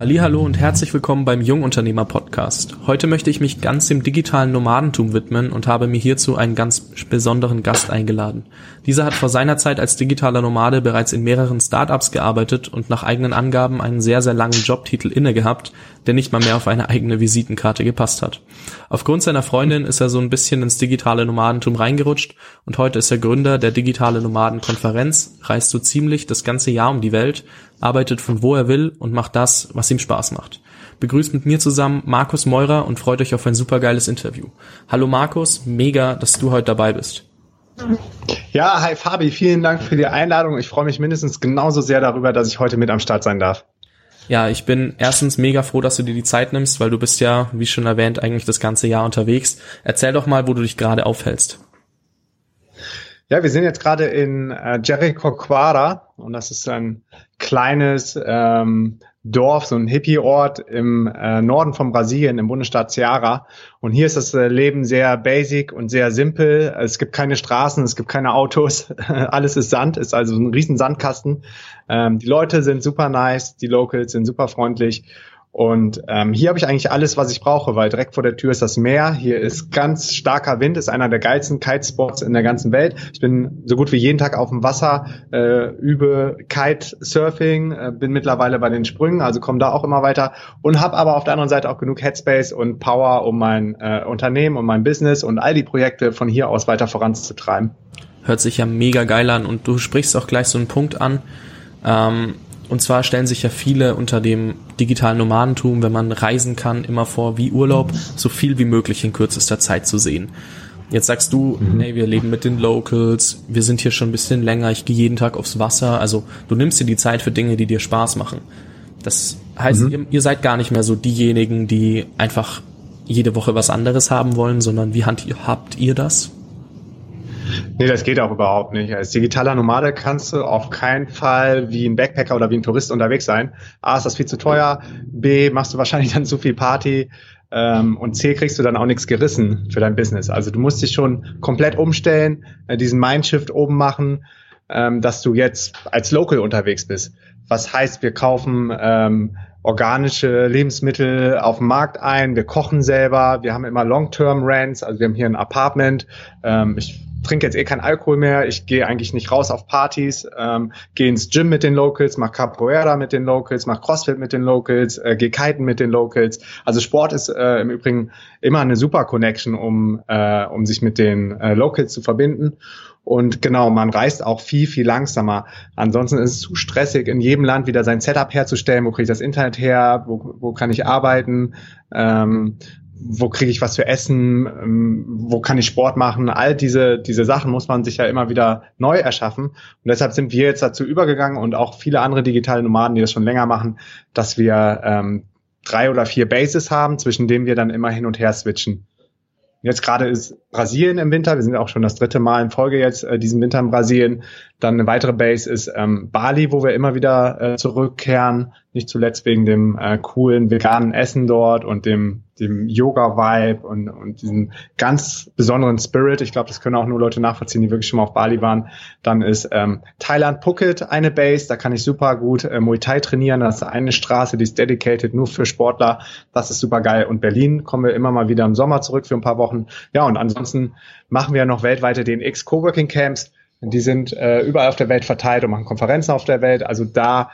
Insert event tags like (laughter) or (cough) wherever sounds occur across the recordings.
Hallo und herzlich willkommen beim Jungunternehmer Podcast. Heute möchte ich mich ganz dem digitalen Nomadentum widmen und habe mir hierzu einen ganz besonderen Gast eingeladen. Dieser hat vor seiner Zeit als digitaler Nomade bereits in mehreren Startups gearbeitet und nach eigenen Angaben einen sehr, sehr langen Jobtitel inne gehabt, der nicht mal mehr auf eine eigene Visitenkarte gepasst hat. Aufgrund seiner Freundin ist er so ein bisschen ins digitale Nomadentum reingerutscht und heute ist er Gründer der Digitale Nomaden Konferenz, reist so ziemlich das ganze Jahr um die Welt, arbeitet von wo er will und macht das, was ihm Spaß macht. Begrüßt mit mir zusammen Markus Meurer und freut euch auf ein supergeiles Interview. Hallo Markus, mega, dass du heute dabei bist. Ja, hi Fabi, vielen Dank für die Einladung. Ich freue mich mindestens genauso sehr darüber, dass ich heute mit am Start sein darf. Ja, ich bin erstens mega froh, dass du dir die Zeit nimmst, weil du bist ja, wie schon erwähnt, eigentlich das ganze Jahr unterwegs. Erzähl doch mal, wo du dich gerade aufhältst. Ja, wir sind jetzt gerade in äh, Jericoacoara und das ist ein kleines ähm, Dorf, so ein Hippie-Ort im äh, Norden von Brasilien, im Bundesstaat Ceará. Und hier ist das äh, Leben sehr basic und sehr simpel. Es gibt keine Straßen, es gibt keine Autos, (laughs) alles ist Sand, ist also ein riesen Sandkasten. Ähm, die Leute sind super nice, die Locals sind super freundlich und ähm, hier habe ich eigentlich alles, was ich brauche, weil direkt vor der Tür ist das Meer. Hier ist ganz starker Wind, ist einer der geilsten Kitespots in der ganzen Welt. Ich bin so gut wie jeden Tag auf dem Wasser, äh, übe Kitesurfing, äh, bin mittlerweile bei den Sprüngen, also komme da auch immer weiter und habe aber auf der anderen Seite auch genug Headspace und Power, um mein äh, Unternehmen und mein Business und all die Projekte von hier aus weiter voranzutreiben. Hört sich ja mega geil an und du sprichst auch gleich so einen Punkt an. Ähm und zwar stellen sich ja viele unter dem digitalen Nomadentum, wenn man reisen kann, immer vor, wie Urlaub, so viel wie möglich in kürzester Zeit zu sehen. Jetzt sagst du, mhm. ey, wir leben mit den Locals, wir sind hier schon ein bisschen länger, ich gehe jeden Tag aufs Wasser. Also du nimmst dir die Zeit für Dinge, die dir Spaß machen. Das heißt, mhm. ihr, ihr seid gar nicht mehr so diejenigen, die einfach jede Woche was anderes haben wollen, sondern wie habt ihr das? Nee, das geht auch überhaupt nicht. Als digitaler Nomade kannst du auf keinen Fall wie ein Backpacker oder wie ein Tourist unterwegs sein. A, ist das viel zu teuer. B, machst du wahrscheinlich (laughs) dann zu viel Party. Ähm, und C, kriegst du dann auch nichts gerissen für dein Business. Also du musst dich schon komplett umstellen, äh, diesen Mindshift oben machen, ähm, dass du jetzt als Local unterwegs bist. Was heißt, wir kaufen ähm, organische Lebensmittel auf dem Markt ein, wir kochen selber, wir haben immer Long-Term-Rents, also wir haben hier ein Apartment. Ähm, ich trinke jetzt eh kein Alkohol mehr, ich gehe eigentlich nicht raus auf Partys, ähm, gehe ins Gym mit den Locals, mach Capoeira mit den Locals, mach Crossfit mit den Locals, äh, gehe kiten mit den Locals. Also Sport ist äh, im Übrigen immer eine super Connection, um, äh, um sich mit den äh, Locals zu verbinden. Und genau, man reist auch viel, viel langsamer. Ansonsten ist es zu stressig, in jedem Land wieder sein Setup herzustellen. Wo kriege ich das Internet her? Wo, wo kann ich arbeiten? Ähm, wo kriege ich was zu essen, ähm, wo kann ich Sport machen, all diese, diese Sachen muss man sich ja immer wieder neu erschaffen. Und deshalb sind wir jetzt dazu übergegangen und auch viele andere digitale Nomaden, die das schon länger machen, dass wir ähm, drei oder vier Bases haben, zwischen denen wir dann immer hin und her switchen. Jetzt gerade ist Brasilien im Winter. Wir sind auch schon das dritte Mal in Folge jetzt äh, diesen Winter in Brasilien. Dann eine weitere Base ist ähm, Bali, wo wir immer wieder äh, zurückkehren. Nicht zuletzt wegen dem äh, coolen veganen Essen dort und dem dem Yoga-Vibe und, und diesem ganz besonderen Spirit. Ich glaube, das können auch nur Leute nachvollziehen, die wirklich schon mal auf Bali waren. Dann ist ähm, Thailand Phuket eine Base, da kann ich super gut äh, Muay Thai trainieren. Das ist eine Straße, die ist dedicated nur für Sportler. Das ist super geil. Und Berlin kommen wir immer mal wieder im Sommer zurück für ein paar Wochen. Ja, und ansonsten machen wir noch weltweite DNX Coworking Camps. Die sind äh, überall auf der Welt verteilt und machen Konferenzen auf der Welt. Also da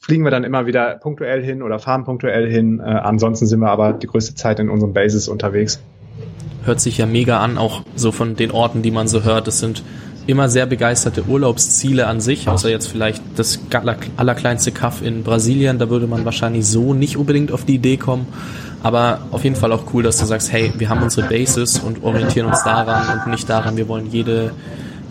fliegen wir dann immer wieder punktuell hin oder fahren punktuell hin. Äh, ansonsten sind wir aber die größte Zeit in unseren Bases unterwegs. Hört sich ja mega an, auch so von den Orten, die man so hört. Das sind immer sehr begeisterte Urlaubsziele an sich, außer jetzt vielleicht das allerkleinste Kaff in Brasilien. Da würde man wahrscheinlich so nicht unbedingt auf die Idee kommen. Aber auf jeden Fall auch cool, dass du sagst, hey, wir haben unsere Bases und orientieren uns daran und nicht daran, wir wollen jede,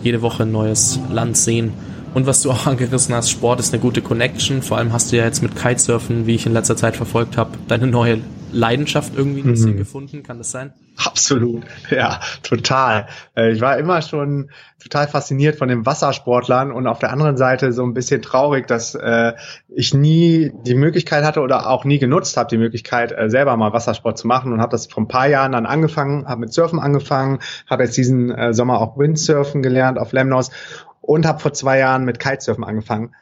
jede Woche ein neues Land sehen. Und was du auch (laughs) angerissen hast, Sport ist eine gute Connection. Vor allem hast du ja jetzt mit Kitesurfen, wie ich in letzter Zeit verfolgt habe, deine neue Leidenschaft irgendwie ein bisschen mhm. gefunden. Kann das sein? Absolut, ja, total. Äh, ich war immer schon total fasziniert von den Wassersportlern und auf der anderen Seite so ein bisschen traurig, dass äh, ich nie die Möglichkeit hatte oder auch nie genutzt habe, die Möglichkeit, äh, selber mal Wassersport zu machen und habe das vor ein paar Jahren dann angefangen, habe mit Surfen angefangen, habe jetzt diesen Sommer auch Windsurfen gelernt auf Lemnos und habe vor zwei Jahren mit Kitesurfen angefangen.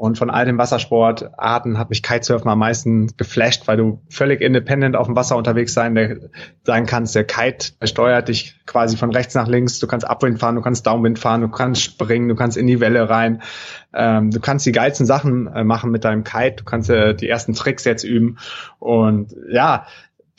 Und von all den Wassersportarten hat mich Kitesurfen am meisten geflasht, weil du völlig independent auf dem Wasser unterwegs sein, der, sein kannst. Der Kite steuert dich quasi von rechts nach links. Du kannst Abwind fahren, du kannst Downwind fahren, du kannst springen, du kannst in die Welle rein. Ähm, du kannst die geilsten Sachen äh, machen mit deinem Kite. Du kannst äh, die ersten Tricks jetzt üben. Und ja,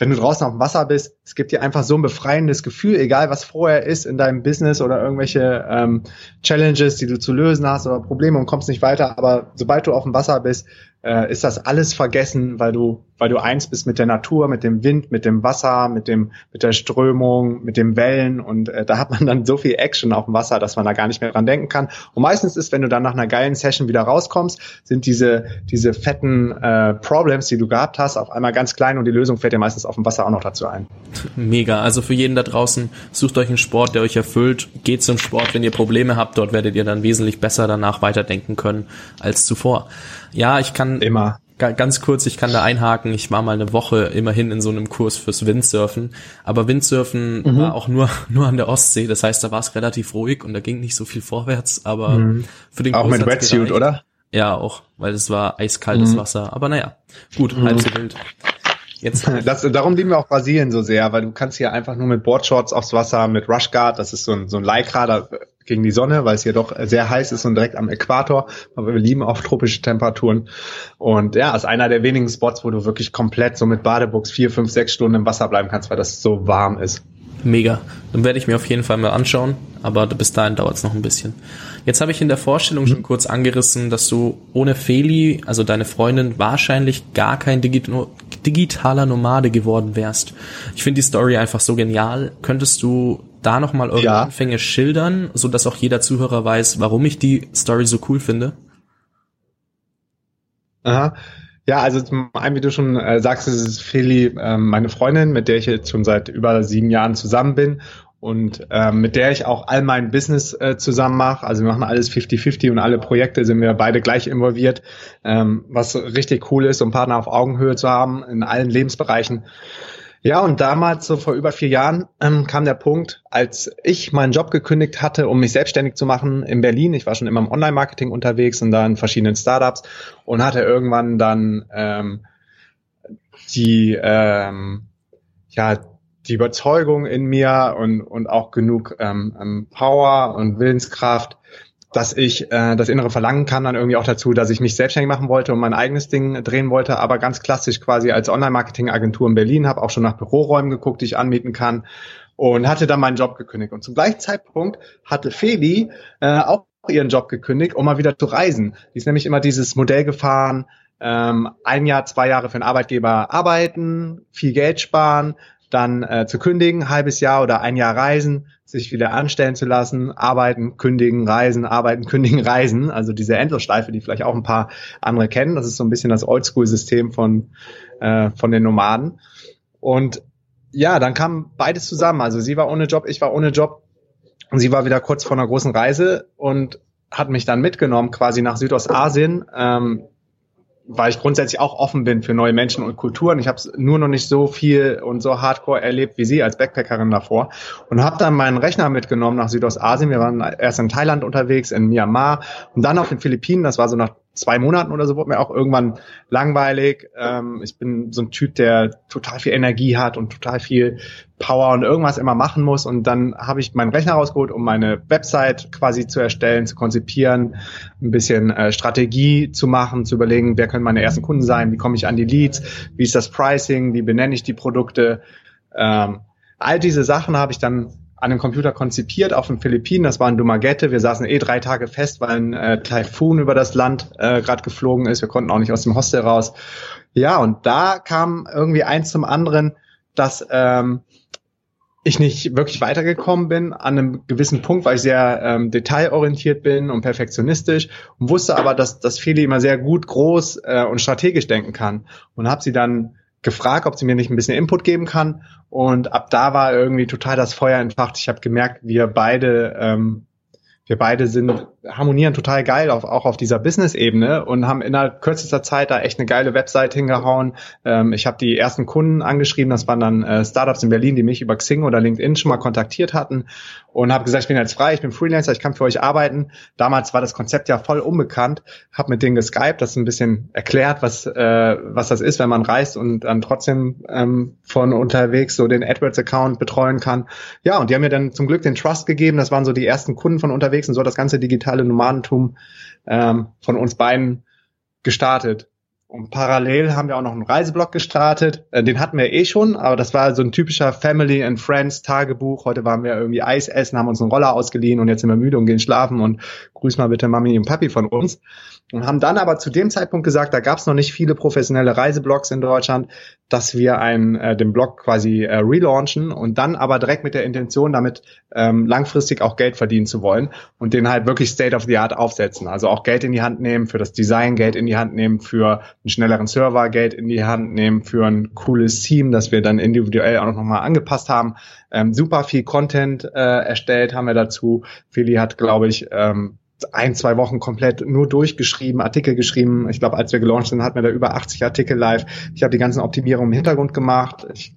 wenn du draußen auf dem Wasser bist, es gibt dir einfach so ein befreiendes Gefühl, egal was vorher ist in deinem Business oder irgendwelche ähm, Challenges, die du zu lösen hast oder Probleme und kommst nicht weiter. Aber sobald du auf dem Wasser bist, äh, ist das alles vergessen, weil du, weil du eins bist mit der Natur, mit dem Wind, mit dem Wasser, mit dem, mit der Strömung, mit den Wellen und äh, da hat man dann so viel Action auf dem Wasser, dass man da gar nicht mehr dran denken kann. Und meistens ist, wenn du dann nach einer geilen Session wieder rauskommst, sind diese, diese fetten äh, Problems, die du gehabt hast, auf einmal ganz klein und die Lösung fällt dir meistens auf dem Wasser auch noch dazu ein. Mega. Also für jeden da draußen, sucht euch einen Sport, der euch erfüllt. Geht zum Sport, wenn ihr Probleme habt. Dort werdet ihr dann wesentlich besser danach weiterdenken können als zuvor. Ja, ich kann immer ganz kurz, ich kann da einhaken. Ich war mal eine Woche immerhin in so einem Kurs fürs Windsurfen, aber Windsurfen mhm. war auch nur (laughs) nur an der Ostsee. Das heißt, da war es relativ ruhig und da ging nicht so viel vorwärts. Aber mhm. für den auch Kurs mit Wetsuit, oder? Ja, auch, weil es war eiskaltes mhm. Wasser. Aber naja, gut, halb so wild. Jetzt (laughs) das, darum lieben wir auch Brasilien so sehr, weil du kannst hier einfach nur mit Boardshorts aufs Wasser, mit Rushguard, das ist so ein, so ein Lycra da, gegen die Sonne, weil es hier doch sehr heiß ist und direkt am Äquator. Aber wir lieben auch tropische Temperaturen. Und ja, ist einer der wenigen Spots, wo du wirklich komplett so mit Badebuchs vier, fünf, sechs Stunden im Wasser bleiben kannst, weil das so warm ist. Mega. Dann werde ich mir auf jeden Fall mal anschauen, aber bis dahin dauert es noch ein bisschen. Jetzt habe ich in der Vorstellung schon mhm. kurz angerissen, dass du ohne Feli, also deine Freundin, wahrscheinlich gar kein Digi digitaler Nomade geworden wärst. Ich finde die Story einfach so genial. Könntest du da nochmal eure ja. Anfänge schildern, so dass auch jeder Zuhörer weiß, warum ich die Story so cool finde? Aha. Ja, also zum einen, wie du schon äh, sagst, ist es Feli, äh, meine Freundin, mit der ich jetzt schon seit über sieben Jahren zusammen bin und äh, mit der ich auch all mein Business äh, zusammen mache. Also wir machen alles 50-50 und alle Projekte sind wir beide gleich involviert, ähm, was richtig cool ist, um Partner auf Augenhöhe zu haben in allen Lebensbereichen. Ja, und damals, so vor über vier Jahren, ähm, kam der Punkt, als ich meinen Job gekündigt hatte, um mich selbstständig zu machen in Berlin. Ich war schon immer im Online-Marketing unterwegs und da in verschiedenen Startups und hatte irgendwann dann ähm, die, ähm, ja, die Überzeugung in mir und, und auch genug ähm, ähm Power und Willenskraft, dass ich äh, das innere Verlangen kam dann irgendwie auch dazu, dass ich mich selbstständig machen wollte und mein eigenes Ding drehen wollte, aber ganz klassisch quasi als Online-Marketing-Agentur in Berlin, habe auch schon nach Büroräumen geguckt, die ich anmieten kann und hatte dann meinen Job gekündigt. Und zum gleichen Zeitpunkt hatte Feli äh, auch ihren Job gekündigt, um mal wieder zu reisen. Die ist nämlich immer dieses Modell gefahren, ähm, ein Jahr, zwei Jahre für einen Arbeitgeber arbeiten, viel Geld sparen, dann äh, zu kündigen, halbes Jahr oder ein Jahr reisen, sich wieder anstellen zu lassen, arbeiten, kündigen, reisen, arbeiten, (laughs) kündigen, reisen. Also diese Endlosschleife, die vielleicht auch ein paar andere kennen. Das ist so ein bisschen das Oldschool-System von, äh, von den Nomaden. Und ja, dann kam beides zusammen. Also sie war ohne Job, ich war ohne Job. Und sie war wieder kurz vor einer großen Reise und hat mich dann mitgenommen quasi nach Südostasien. Ähm, weil ich grundsätzlich auch offen bin für neue Menschen und Kulturen. Ich habe es nur noch nicht so viel und so hardcore erlebt wie Sie als Backpackerin davor und habe dann meinen Rechner mitgenommen nach Südostasien. Wir waren erst in Thailand unterwegs, in Myanmar und dann auf den Philippinen. Das war so nach zwei Monaten oder so wurde mir auch irgendwann langweilig. Ähm, ich bin so ein Typ, der total viel Energie hat und total viel Power und irgendwas immer machen muss. Und dann habe ich meinen Rechner rausgeholt, um meine Website quasi zu erstellen, zu konzipieren, ein bisschen äh, Strategie zu machen, zu überlegen, wer können meine ersten Kunden sein, wie komme ich an die Leads, wie ist das Pricing, wie benenne ich die Produkte. Ähm, all diese Sachen habe ich dann an dem Computer konzipiert auf den Philippinen. Das war in Dumaguete. Wir saßen eh drei Tage fest, weil ein äh, Taifun über das Land äh, gerade geflogen ist. Wir konnten auch nicht aus dem Hostel raus. Ja, und da kam irgendwie eins zum anderen, dass ähm, ich nicht wirklich weitergekommen bin an einem gewissen Punkt, weil ich sehr ähm, detailorientiert bin und perfektionistisch und wusste aber, dass, dass Feli immer sehr gut, groß äh, und strategisch denken kann. Und habe sie dann gefragt, ob sie mir nicht ein bisschen Input geben kann. Und ab da war irgendwie total das Feuer entfacht. Ich habe gemerkt, wir beide, ähm, wir beide sind harmonieren total geil auf, auch auf dieser Business-Ebene und haben innerhalb kürzester Zeit da echt eine geile Website hingehauen. Ähm, ich habe die ersten Kunden angeschrieben, das waren dann äh, Startups in Berlin, die mich über Xing oder LinkedIn schon mal kontaktiert hatten und habe gesagt, ich bin jetzt frei, ich bin Freelancer, ich kann für euch arbeiten. Damals war das Konzept ja voll unbekannt, habe mit denen geskypt, das ein bisschen erklärt, was äh, was das ist, wenn man reist und dann trotzdem ähm, von unterwegs so den AdWords-Account betreuen kann. Ja, und die haben mir dann zum Glück den Trust gegeben. Das waren so die ersten Kunden von unterwegs und so das ganze digitale Nomadentum ähm, von uns beiden gestartet. Und parallel haben wir auch noch einen Reiseblog gestartet. Äh, den hatten wir eh schon, aber das war so ein typischer Family and Friends Tagebuch. Heute waren wir irgendwie Eis essen, haben uns einen Roller ausgeliehen und jetzt sind wir müde und gehen schlafen und grüß mal bitte Mami und Papi von uns. Und haben dann aber zu dem Zeitpunkt gesagt, da gab es noch nicht viele professionelle Reiseblogs in Deutschland, dass wir einen, äh, den Blog quasi äh, relaunchen und dann aber direkt mit der Intention, damit ähm, langfristig auch Geld verdienen zu wollen und den halt wirklich State of the Art aufsetzen. Also auch Geld in die Hand nehmen, für das Design Geld in die Hand nehmen, für einen schnelleren Server Geld in die Hand nehmen, für ein cooles Team, das wir dann individuell auch nochmal angepasst haben. Ähm, super viel Content äh, erstellt haben wir dazu. Feli hat, glaube ich, ähm, ein, zwei Wochen komplett nur durchgeschrieben, Artikel geschrieben. Ich glaube, als wir gelauncht sind, hatten wir da über 80 Artikel live. Ich habe die ganzen Optimierungen im Hintergrund gemacht. Ich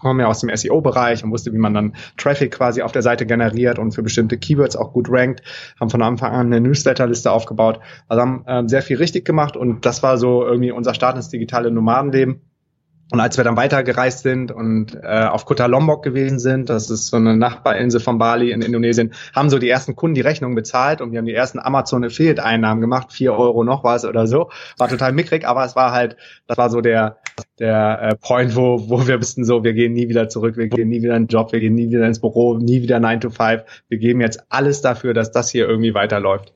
komme ja aus dem SEO-Bereich und wusste, wie man dann Traffic quasi auf der Seite generiert und für bestimmte Keywords auch gut rankt. Haben von Anfang an eine Newsletterliste aufgebaut. Also haben äh, sehr viel richtig gemacht und das war so irgendwie unser Start ins digitale Nomadenleben. Und als wir dann weitergereist sind und äh, auf Kota Lombok gewesen sind, das ist so eine Nachbarinsel von Bali in Indonesien, haben so die ersten Kunden die Rechnung bezahlt und wir haben die ersten Amazon Affiliate Einnahmen gemacht, vier Euro noch was oder so. War total mickrig, aber es war halt, das war so der der äh, Point, wo wo wir wussten so, wir gehen nie wieder zurück, wir gehen nie wieder in den Job, wir gehen nie wieder ins Büro, nie wieder 9 to 5. Wir geben jetzt alles dafür, dass das hier irgendwie weiterläuft.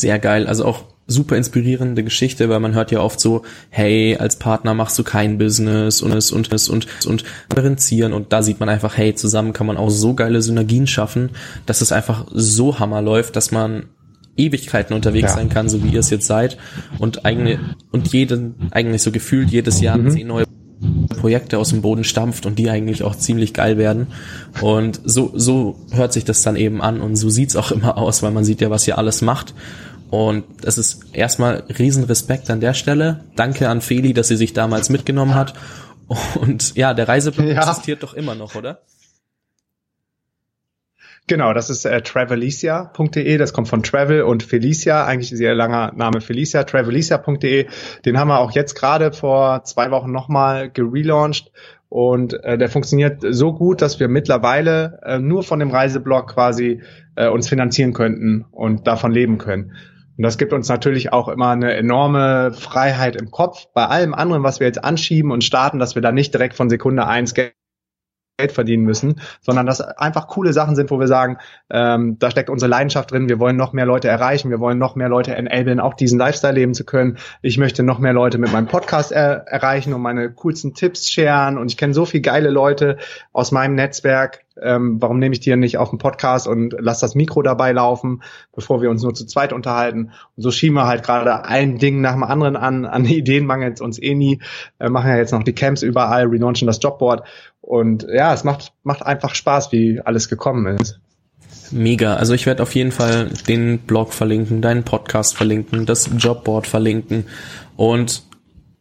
Sehr geil, also auch super inspirierende Geschichte, weil man hört ja oft so, hey, als Partner machst du kein Business und es und es und und differenzieren und da sieht man einfach, hey, zusammen kann man auch so geile Synergien schaffen, dass es einfach so hammer läuft, dass man Ewigkeiten unterwegs ja. sein kann, so wie ihr es jetzt seid und eigentlich und jeden eigentlich so gefühlt jedes Jahr mhm. zehn neue Projekte aus dem Boden stampft und die eigentlich auch ziemlich geil werden. Und so, so hört sich das dann eben an und so sieht's auch immer aus, weil man sieht ja, was ihr alles macht. Und es ist erstmal Riesenrespekt an der Stelle. Danke an Feli, dass sie sich damals mitgenommen hat. Und ja, der Reiseplan ja. existiert doch immer noch, oder? Genau, das ist äh, travelicia.de, das kommt von Travel und Felicia, eigentlich ist ihr langer Name Felicia, travelicia.de. Den haben wir auch jetzt gerade vor zwei Wochen nochmal gelauncht und äh, der funktioniert so gut, dass wir mittlerweile äh, nur von dem Reiseblog quasi äh, uns finanzieren könnten und davon leben können. Und das gibt uns natürlich auch immer eine enorme Freiheit im Kopf. Bei allem anderen, was wir jetzt anschieben und starten, dass wir da nicht direkt von Sekunde eins Geld verdienen müssen, sondern dass einfach coole Sachen sind, wo wir sagen, ähm, da steckt unsere Leidenschaft drin, wir wollen noch mehr Leute erreichen, wir wollen noch mehr Leute enablen, auch diesen Lifestyle leben zu können. Ich möchte noch mehr Leute mit meinem Podcast er erreichen und meine coolsten Tipps sharen und ich kenne so viele geile Leute aus meinem Netzwerk, ähm, warum nehme ich die nicht auf den Podcast und lass das Mikro dabei laufen, bevor wir uns nur zu zweit unterhalten. Und so schieben wir halt gerade ein Ding nach dem anderen an. An Ideen mangelt uns eh nie. Wir machen ja jetzt noch die Camps überall, relaunchen das Jobboard. Und ja, es macht, macht einfach Spaß, wie alles gekommen ist. Mega. Also ich werde auf jeden Fall den Blog verlinken, deinen Podcast verlinken, das Jobboard verlinken. Und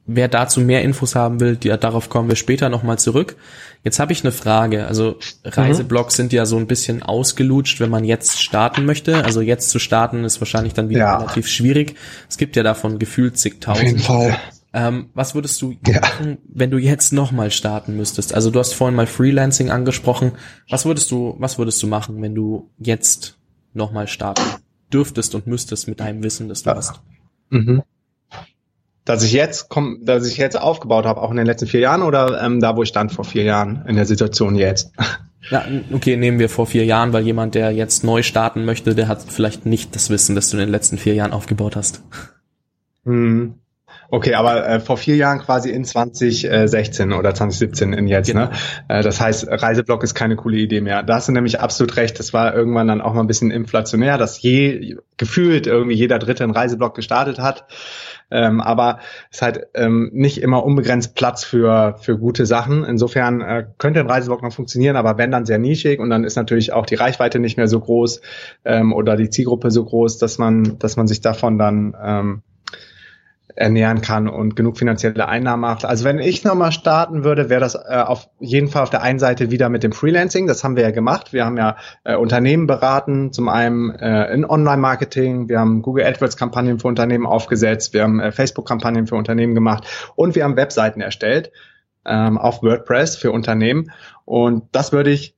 wer dazu mehr Infos haben will, die, darauf kommen wir später nochmal zurück. Jetzt habe ich eine Frage. Also Reiseblogs mhm. sind ja so ein bisschen ausgelutscht, wenn man jetzt starten möchte. Also jetzt zu starten ist wahrscheinlich dann wieder ja. relativ schwierig. Es gibt ja davon gefühlt zigtausend. Auf jeden Fall. Ähm, was würdest du ja. machen, wenn du jetzt nochmal starten müsstest? Also du hast vorhin mal Freelancing angesprochen. Was würdest du, was würdest du machen, wenn du jetzt nochmal starten dürftest und müsstest mit deinem Wissen, das du ja. hast? Mhm dass ich jetzt komm, dass ich jetzt aufgebaut habe, auch in den letzten vier Jahren oder ähm, da, wo ich stand vor vier Jahren in der Situation jetzt? (laughs) Ja, okay, nehmen wir vor vier Jahren, weil jemand, der jetzt neu starten möchte, der hat vielleicht nicht das Wissen, das du in den letzten vier Jahren aufgebaut hast. Hm. Okay, aber äh, vor vier Jahren quasi in 2016 oder 2017 in jetzt, ne? genau. ne? Äh, das heißt, Reiseblog ist keine coole Idee mehr. Da hast du nämlich absolut recht. Das war irgendwann dann auch mal ein bisschen inflationär, dass je gefühlt irgendwie jeder Dritte einen Reiseblog gestartet hat. Ähm, aber es hat ähm, nicht immer unbegrenzt Platz für, für gute Sachen. Insofern äh, könnte ein Reiseblog noch funktionieren, aber wenn dann sehr nischig und dann ist natürlich auch die Reichweite nicht mehr so groß ähm, oder die Zielgruppe so groß, dass man, dass man sich davon dann ähm, ernähren kann und genug finanzielle Einnahmen macht. Also wenn ich nochmal starten würde, wäre das äh, auf jeden Fall auf der einen Seite wieder mit dem Freelancing. Das haben wir ja gemacht. Wir haben ja äh, Unternehmen beraten, zum einen äh, in Online-Marketing. Wir haben Google AdWords-Kampagnen für Unternehmen aufgesetzt. Wir haben äh, Facebook-Kampagnen für Unternehmen gemacht und wir haben Webseiten erstellt ähm, auf WordPress für Unternehmen. Und das würde ich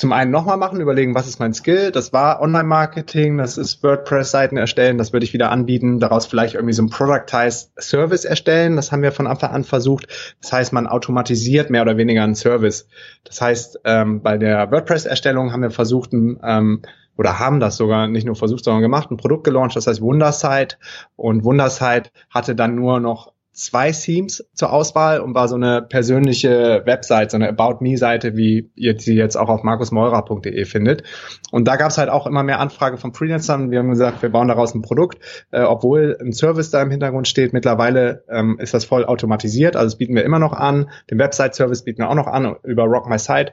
zum einen nochmal machen, überlegen, was ist mein Skill? Das war Online-Marketing, das ist WordPress-Seiten erstellen, das würde ich wieder anbieten, daraus vielleicht irgendwie so ein Productized Service erstellen, das haben wir von Anfang an versucht. Das heißt, man automatisiert mehr oder weniger einen Service. Das heißt, ähm, bei der WordPress-Erstellung haben wir versucht, ähm, oder haben das sogar nicht nur versucht, sondern gemacht, ein Produkt gelauncht, das heißt Wundersite. Und Wundersite hatte dann nur noch zwei Themes zur Auswahl und war so eine persönliche Website, so eine About Me-Seite, wie ihr sie jetzt auch auf markusmeurer.de findet. Und da gab es halt auch immer mehr Anfrage von Freelancern. Wir haben gesagt, wir bauen daraus ein Produkt, äh, obwohl ein Service da im Hintergrund steht. Mittlerweile ähm, ist das voll automatisiert, also das bieten wir immer noch an. Den Website-Service bieten wir auch noch an über Rock My Site.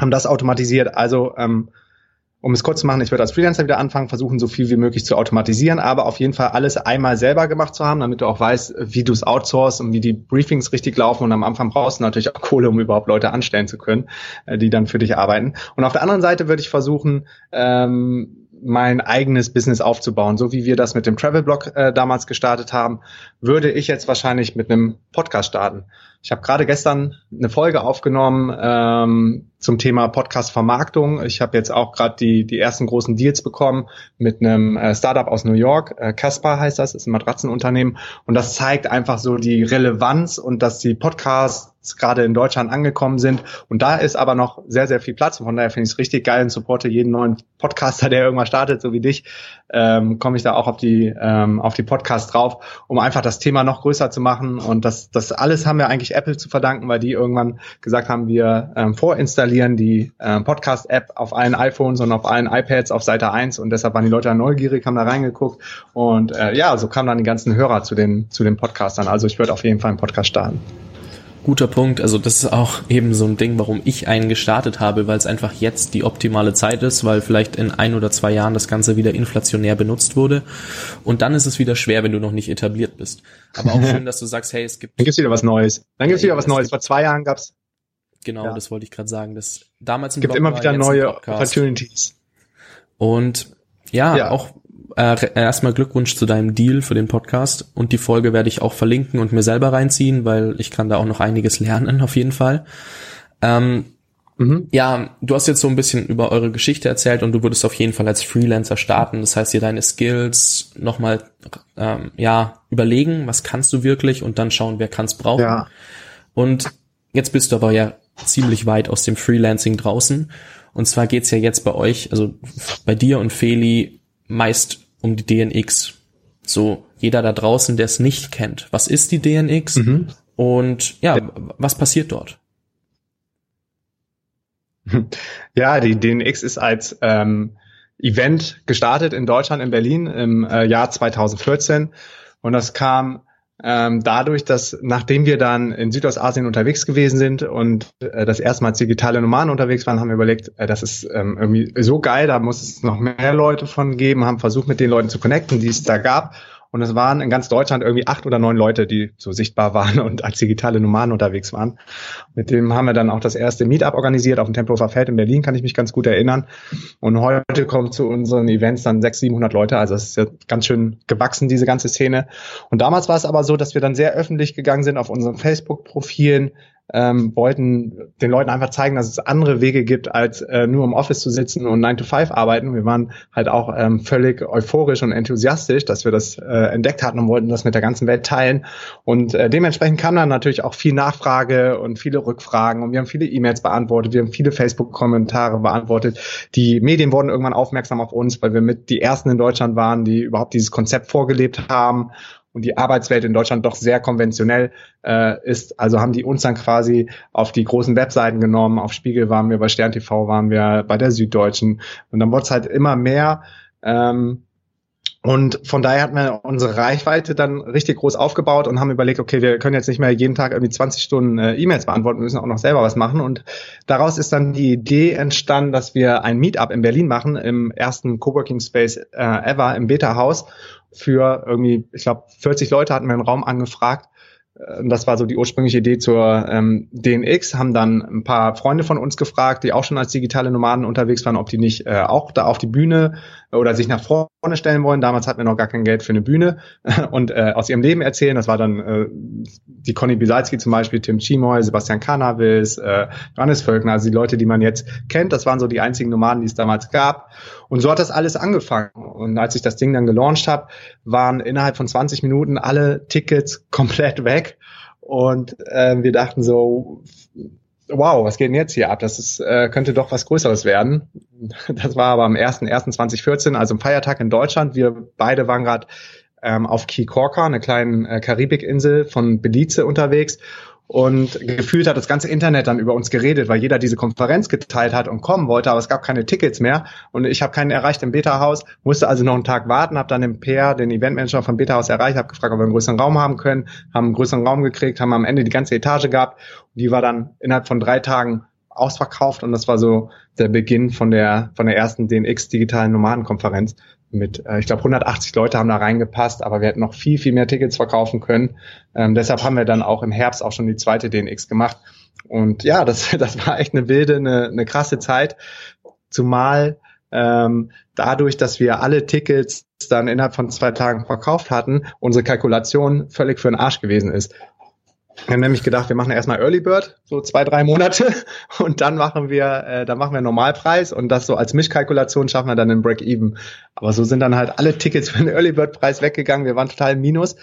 Haben das automatisiert. Also ähm, um es kurz zu machen, ich werde als Freelancer wieder anfangen, versuchen, so viel wie möglich zu automatisieren, aber auf jeden Fall alles einmal selber gemacht zu haben, damit du auch weißt, wie du es outsourcest und wie die Briefings richtig laufen. Und am Anfang brauchst du natürlich auch Kohle, um überhaupt Leute anstellen zu können, äh, die dann für dich arbeiten. Und auf der anderen Seite würde ich versuchen, ähm, mein eigenes Business aufzubauen, so wie wir das mit dem Travel-Blog äh, damals gestartet haben, würde ich jetzt wahrscheinlich mit einem Podcast starten. Ich habe gerade gestern eine Folge aufgenommen ähm, zum Thema Podcast-Vermarktung. Ich habe jetzt auch gerade die, die ersten großen Deals bekommen mit einem äh, Startup aus New York. Äh, heißt das, ist ein Matratzenunternehmen. Und das zeigt einfach so die Relevanz und dass die Podcasts gerade in Deutschland angekommen sind. Und da ist aber noch sehr, sehr viel Platz. Und von daher finde ich es richtig geil und supporte jeden neuen Podcaster, der irgendwas startet, so wie dich, ähm, komme ich da auch auf die, ähm, auf die Podcasts drauf, um einfach das Thema noch größer zu machen. Und das, das alles haben wir eigentlich Apple zu verdanken, weil die irgendwann gesagt haben, wir ähm, vorinstallieren die ähm, Podcast-App auf allen iPhones und auf allen iPads auf Seite 1 und deshalb waren die Leute neugierig, haben da reingeguckt. Und äh, ja, so kamen dann die ganzen Hörer zu den, zu den Podcastern. Also ich würde auf jeden Fall einen Podcast starten guter Punkt. Also das ist auch eben so ein Ding, warum ich einen gestartet habe, weil es einfach jetzt die optimale Zeit ist, weil vielleicht in ein oder zwei Jahren das Ganze wieder inflationär benutzt wurde. Und dann ist es wieder schwer, wenn du noch nicht etabliert bist. Aber auch (laughs) schön, dass du sagst, hey, es gibt. Dann gibt's wieder was Neues. Dann gibt's wieder was Neues. Vor zwei Jahren gab's. Genau, ja. das wollte ich gerade sagen. Das damals ein gibt Blog immer wieder neue Opportunities. Und ja, ja, auch äh, erstmal Glückwunsch zu deinem Deal für den Podcast und die Folge werde ich auch verlinken und mir selber reinziehen, weil ich kann da auch noch einiges lernen auf jeden Fall. Ähm, mhm. Ja, du hast jetzt so ein bisschen über eure Geschichte erzählt und du würdest auf jeden Fall als Freelancer starten. Das heißt, dir deine Skills nochmal ähm, ja überlegen, was kannst du wirklich und dann schauen, wer kann es brauchen. Ja. Und jetzt bist du aber ja ziemlich weit aus dem Freelancing draußen. Und zwar geht's ja jetzt bei euch, also bei dir und Feli, meist um die DNX. So, jeder da draußen, der es nicht kennt. Was ist die DNX? Mhm. Und ja, was passiert dort? (laughs) Ja, die DNX ist als ähm, Event gestartet in Deutschland, in Berlin im äh, Jahr 2014. Und das kam ähm, dadurch, dass nachdem wir dann in Südostasien unterwegs gewesen sind und äh, das erste Mal digitale Nomaden unterwegs waren, haben wir überlegt, äh, das ist ähm, irgendwie so geil, da muss es noch mehr Leute von geben, haben versucht, mit den Leuten zu connecten, die es da gab und es waren in ganz Deutschland irgendwie acht oder neun Leute, die so sichtbar waren (laughs) und als digitale Nomaden unterwegs waren. Mit dem haben wir dann auch das erste Meetup organisiert auf dem Tempelhofer Feld in Berlin, kann ich mich ganz gut erinnern. Und heute kommen zu unseren Events dann 600, 700 Leute. Also es ist ja ganz schön gewachsen, diese ganze Szene. Und damals war es aber so, dass wir dann sehr öffentlich gegangen sind auf unseren Facebook-Profilen, ähm, wollten den Leuten einfach zeigen, dass es andere Wege gibt, als äh, nur im Office zu sitzen und 9 to 5 arbeiten. Wir waren halt auch ähm, völlig euphorisch und enthusiastisch, dass wir das äh, entdeckt hatten und wollten das mit der ganzen Welt teilen. Und äh, dementsprechend kam dann natürlich auch viel Nachfrage und viele Rückfragen und wir haben viele E-Mails beantwortet, wir haben viele Facebook-Kommentare beantwortet. Die Medien wurden irgendwann aufmerksam auf uns, weil wir mit die ersten in Deutschland waren, die überhaupt dieses Konzept vorgelebt haben und die Arbeitswelt in Deutschland doch sehr konventionell äh, ist. Also haben die uns dann quasi auf die großen Webseiten genommen. Auf Spiegel waren wir, bei Stern TV waren wir, bei der Süddeutschen. Und dann wurde es halt immer mehr. Ähm, und von daher hatten wir unsere Reichweite dann richtig groß aufgebaut und haben überlegt, okay, wir können jetzt nicht mehr jeden Tag irgendwie 20 Stunden äh, E-Mails beantworten, wir müssen auch noch selber was machen. Und daraus ist dann die Idee entstanden, dass wir ein Meetup in Berlin machen, im ersten Coworking Space äh, ever, im Beta-Haus. Für irgendwie, ich glaube, 40 Leute hatten wir einen Raum angefragt ähm, das war so die ursprüngliche Idee zur ähm, DNX, haben dann ein paar Freunde von uns gefragt, die auch schon als digitale Nomaden unterwegs waren, ob die nicht äh, auch da auf die Bühne oder sich nach vorne stellen wollen. Damals hatten wir noch gar kein Geld für eine Bühne (laughs) und äh, aus ihrem Leben erzählen. Das war dann äh, die Conny Bisalski zum Beispiel, Tim Chimoy, Sebastian Cannabis, äh, Johannes Völkner, also die Leute, die man jetzt kennt. Das waren so die einzigen Nomaden, die es damals gab. Und so hat das alles angefangen. Und als ich das Ding dann gelauncht habe, waren innerhalb von 20 Minuten alle Tickets (laughs) komplett weg. Und äh, wir dachten so, wow, was geht denn jetzt hier ab? Das ist, äh, könnte doch was Größeres werden. (laughs) Das war aber am 1.1.2014, also am Feiertag in Deutschland. Wir beide waren gerade ähm, auf Key Corca, eine kleine äh, Karibikinsel von Belize unterwegs und gefühlt hat das ganze Internet dann über uns geredet, weil jeder diese Konferenz geteilt hat und kommen wollte, aber es gab keine Tickets mehr. Und ich habe keinen erreicht im Beta-Haus, musste also noch einen Tag warten, habe dann den PR, den Eventmanager vom Beta-Haus erreicht, habe gefragt, ob wir einen größeren Raum haben können, haben einen größeren Raum gekriegt, haben am Ende die ganze Etage gehabt. Und die war dann innerhalb von drei Tagen ausverkauft und das war so der Beginn von der von der ersten DNX digitalen Nomadenkonferenz mit, äh, ich glaube 180 Leute haben da reingepasst, aber wir hätten noch viel viel mehr Tickets verkaufen können. Ähm, deshalb haben wir dann auch im Herbst auch schon die zweite DNX gemacht und ja, das (laughs) das war echt eine wilde, eine, eine krasse Zeit, zumal ähm, dadurch, dass wir alle Tickets dann innerhalb von zwei Tagen verkauft hatten, unsere Kalkulation völlig für den Arsch gewesen ist. Wir haben nämlich gedacht, wir machen erstmal Early Bird, so zwei, drei Monate, (laughs) und dann machen wir, äh, dann machen wir Normalpreis und das so als Mischkalkulation schaffen wir dann den Break-Even. Aber so sind dann halt alle Tickets für den Early Bird Preis weggegangen. Wir waren total im Minus,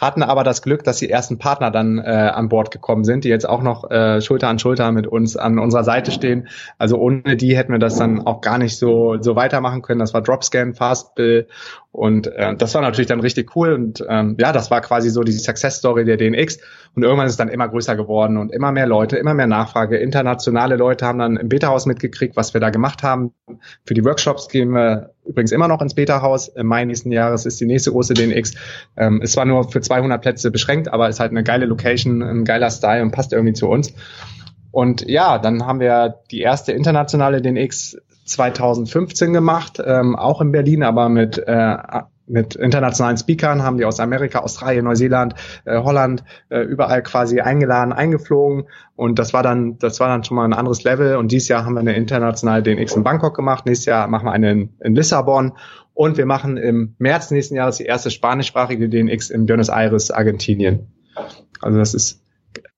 hatten aber das Glück, dass die ersten Partner dann äh, an Bord gekommen sind, die jetzt auch noch äh, Schulter an Schulter mit uns an unserer Seite stehen. Also ohne die hätten wir das dann auch gar nicht so so weitermachen können. Das war Dropscan, Fastbill und äh, das war natürlich dann richtig cool und ähm, ja, das war quasi so die Success Story der DNX und irgendwann ist es dann immer größer geworden und immer mehr Leute, immer mehr Nachfrage. Internationale Leute haben dann im Beta-Haus mitgekriegt, was wir da gemacht haben. Für die Workshops gehen wir übrigens immer noch ins Beta-Haus. Im Mai nächsten Jahres ist die nächste große DNX. Ähm, es war nur für 200 Plätze beschränkt, aber ist halt eine geile Location, ein geiler Style und passt irgendwie zu uns. Und ja, dann haben wir die erste internationale DNX 2015 gemacht, ähm, auch in Berlin, aber mit äh, mit internationalen Speakern haben die aus Amerika, Australien, Neuseeland, äh, Holland äh, überall quasi eingeladen, eingeflogen und das war dann das war dann schon mal ein anderes Level und dieses Jahr haben wir eine internationale DNX in Bangkok gemacht, nächstes Jahr machen wir eine in, in Lissabon und wir machen im März nächsten Jahres die erste spanischsprachige DNX in Buenos Aires, Argentinien. Also das ist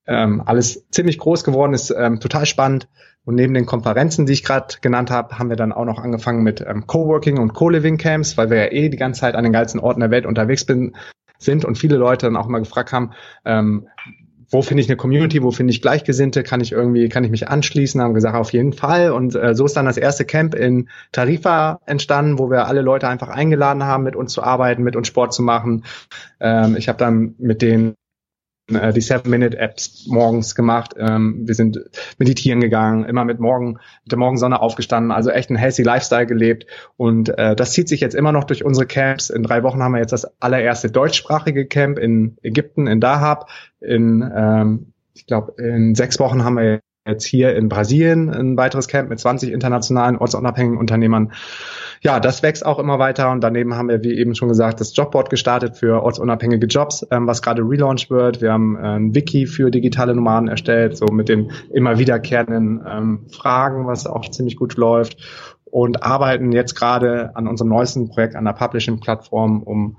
ähm, alles ziemlich groß geworden, ist ähm, total spannend. Und neben den Konferenzen, die ich gerade genannt habe, haben wir dann auch noch angefangen mit ähm, Coworking und Co-Living Camps, weil wir ja eh die ganze Zeit an den geilsten Orten der Welt unterwegs bin, sind und viele Leute dann auch immer gefragt haben, ähm, wo finde ich eine Community, wo finde ich Gleichgesinnte, kann ich irgendwie, kann ich mich anschließen, haben gesagt, auf jeden Fall. Und äh, so ist dann das erste Camp in Tarifa entstanden, wo wir alle Leute einfach eingeladen haben, mit uns zu arbeiten, mit uns Sport zu machen. Ähm, ich habe dann mit denen die Seven-Minute-Apps morgens gemacht. Ähm, wir sind meditieren gegangen, immer mit morgen, mit der Morgensonne aufgestanden, also echt ein healthy Lifestyle gelebt. Und äh, das zieht sich jetzt immer noch durch unsere Camps. In drei Wochen haben wir jetzt das allererste deutschsprachige Camp in Ägypten, in Dahab. In, ähm, ich glaube, in sechs Wochen haben wir jetzt hier in Brasilien ein weiteres Camp mit 20 internationalen ortsunabhängigen Unternehmern ja, das wächst auch immer weiter und daneben haben wir, wie eben schon gesagt, das Jobboard gestartet für ortsunabhängige Jobs, ähm, was gerade relaunched wird. Wir haben äh, ein Wiki für digitale Nomaden erstellt, so mit den immer wiederkehrenden ähm, Fragen, was auch ziemlich gut läuft und arbeiten jetzt gerade an unserem neuesten Projekt an der Publishing-Plattform, um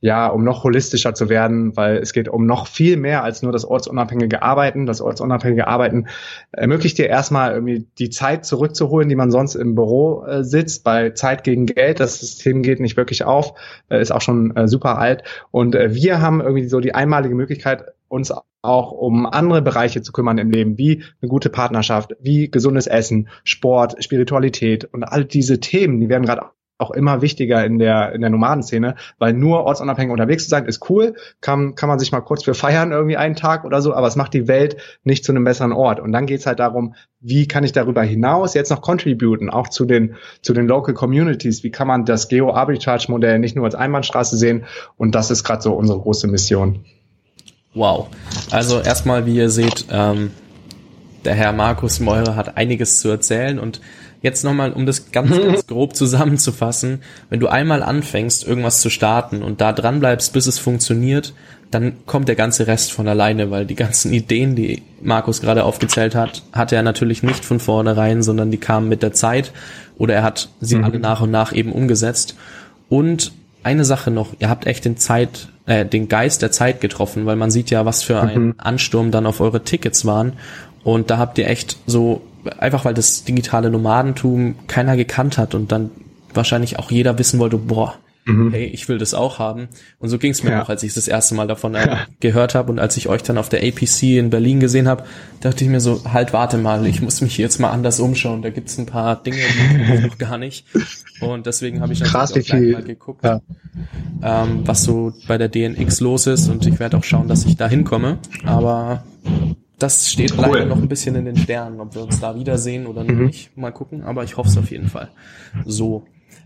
ja, um noch holistischer zu werden, weil es geht um noch viel mehr als nur das ortsunabhängige Arbeiten. Das ortsunabhängige Arbeiten ermöglicht dir erstmal irgendwie die Zeit zurückzuholen, die man sonst im Büro äh, sitzt, bei Zeit gegen Geld. Das System geht nicht wirklich auf, äh, ist auch schon äh, super alt. Und äh, wir haben irgendwie so die einmalige Möglichkeit, uns auch um andere Bereiche zu kümmern im Leben, wie eine gute Partnerschaft, wie gesundes Essen, Sport, Spiritualität und all diese Themen, die werden gerade auch immer wichtiger in der, in der Nomadenszene, weil nur ortsunabhängig unterwegs zu sein ist cool, kann, kann man sich mal kurz für feiern irgendwie einen Tag oder so, aber es macht die Welt nicht zu einem besseren Ort. Und dann geht's halt darum, wie kann ich darüber hinaus jetzt noch contributen, auch zu den, zu den Local Communities, wie kann man das Geo-Arbitrage-Modell nicht nur als Einbahnstraße sehen und das ist gerade so unsere große Mission. Wow. Also erstmal, wie ihr seht, ähm, der Herr Markus Meurer hat einiges zu erzählen und jetzt nochmal, um das ganz, (laughs) ganz grob zusammenzufassen, wenn du einmal anfängst, irgendwas zu starten und da dran bleibst, bis es funktioniert, dann kommt der ganze Rest von alleine, weil die ganzen Ideen, die Markus gerade aufgezählt hat, hatte er natürlich nicht von vornherein, sondern die kamen mit der Zeit oder er hat sie mhm. alle nach und nach eben umgesetzt. Und eine Sache noch, ihr habt echt den Zeit, äh, den Geist der Zeit getroffen, weil man sieht ja, was für ein mhm. Ansturm dann auf eure Tickets waren. Und da habt ihr echt so einfach weil das digitale Nomadentum keiner gekannt hat und dann wahrscheinlich auch jeder wissen wollte, boah, mhm. hey, ich will das auch haben. Und so ging es mir ja. auch, als ich das erste Mal davon äh, ja. gehört habe und als ich euch dann auf der APC in Berlin gesehen habe, dachte ich mir so, halt, warte mal, ich muss mich jetzt mal anders umschauen. Da gibt's ein paar Dinge, die ich noch gar nicht. Und deswegen habe ich Krass, auch gleich mal geguckt, ja. ähm, was so bei der DNX los ist und ich werde auch schauen, dass ich da hinkomme. Aber das steht cool. leider noch ein bisschen in den Sternen, ob wir uns da wiedersehen oder mhm. nicht. Mal gucken, aber ich hoffe es auf jeden Fall. So,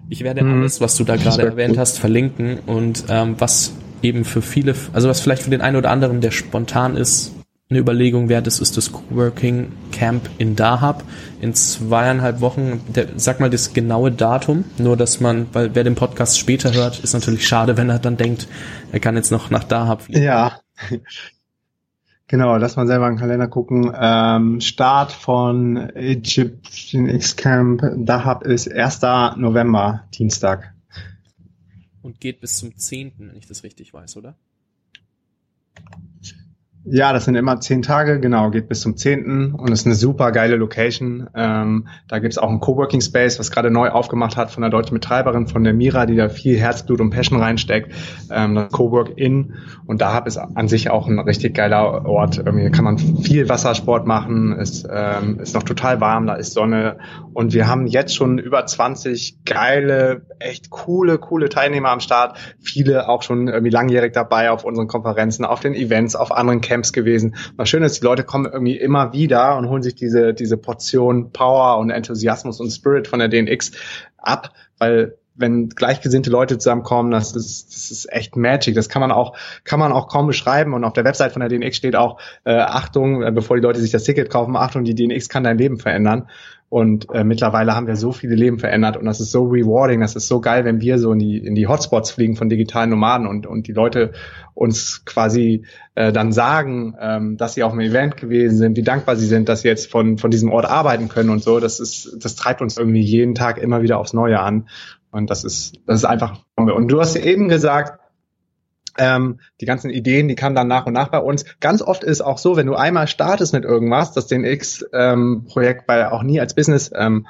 ich werde mhm. alles, was du da gerade erwähnt hast, verlinken und ähm, was eben für viele, also was vielleicht für den einen oder anderen, der spontan ist, eine Überlegung wert ist, ist das Coworking Camp in Dahab in zweieinhalb Wochen. Der, sag mal das genaue Datum, nur dass man, weil wer den Podcast später hört, ist natürlich schade, wenn er dann denkt, er kann jetzt noch nach Dahab fliegen. Ja, Genau, lass mal selber in den Kalender gucken. Ähm, Start von Egyptian X-Camp Dahab ist 1. November, Dienstag. Und geht bis zum 10., wenn ich das richtig weiß, oder? Ja, das sind immer zehn Tage, genau, geht bis zum zehnten und ist eine super geile Location. Ähm, da gibt's auch einen Coworking Space, was gerade neu aufgemacht hat von der deutschen Betreiberin, von der Mira, die da viel Herzblut und Passion reinsteckt. Ähm, das Cowork In und da ist an sich auch ein richtig geiler Ort. Irgendwie kann man viel Wassersport machen, ist, ähm, ist noch total warm, da ist Sonne und wir haben jetzt schon über 20 geile, echt coole, coole Teilnehmer am Start. Viele auch schon irgendwie langjährig dabei auf unseren Konferenzen, auf den Events, auf anderen Camps gewesen. Was schön ist, die Leute kommen irgendwie immer wieder und holen sich diese, diese Portion Power und Enthusiasmus und Spirit von der DNX ab, weil wenn gleichgesinnte Leute zusammenkommen, das ist, das ist echt Magic. Das kann man auch, kann man auch kaum beschreiben. Und auf der Website von der DNX steht auch, äh, Achtung, äh, bevor die Leute sich das Ticket kaufen, Achtung, die DNX kann dein Leben verändern. Und äh, mittlerweile haben wir so viele Leben verändert und das ist so rewarding, das ist so geil, wenn wir so in die, in die Hotspots fliegen von digitalen Nomaden und, und die Leute uns quasi äh, dann sagen, ähm, dass sie auf einem Event gewesen sind, wie dankbar sie sind, dass sie jetzt von, von diesem Ort arbeiten können und so. Das ist, das treibt uns irgendwie jeden Tag immer wieder aufs Neue an. Und das ist, das ist einfach. Und du hast eben gesagt, ähm, die ganzen Ideen, die kamen dann nach und nach bei uns. Ganz oft ist auch so, wenn du einmal startest mit irgendwas, das den X-Projekt ähm, auch nie als Business ähm,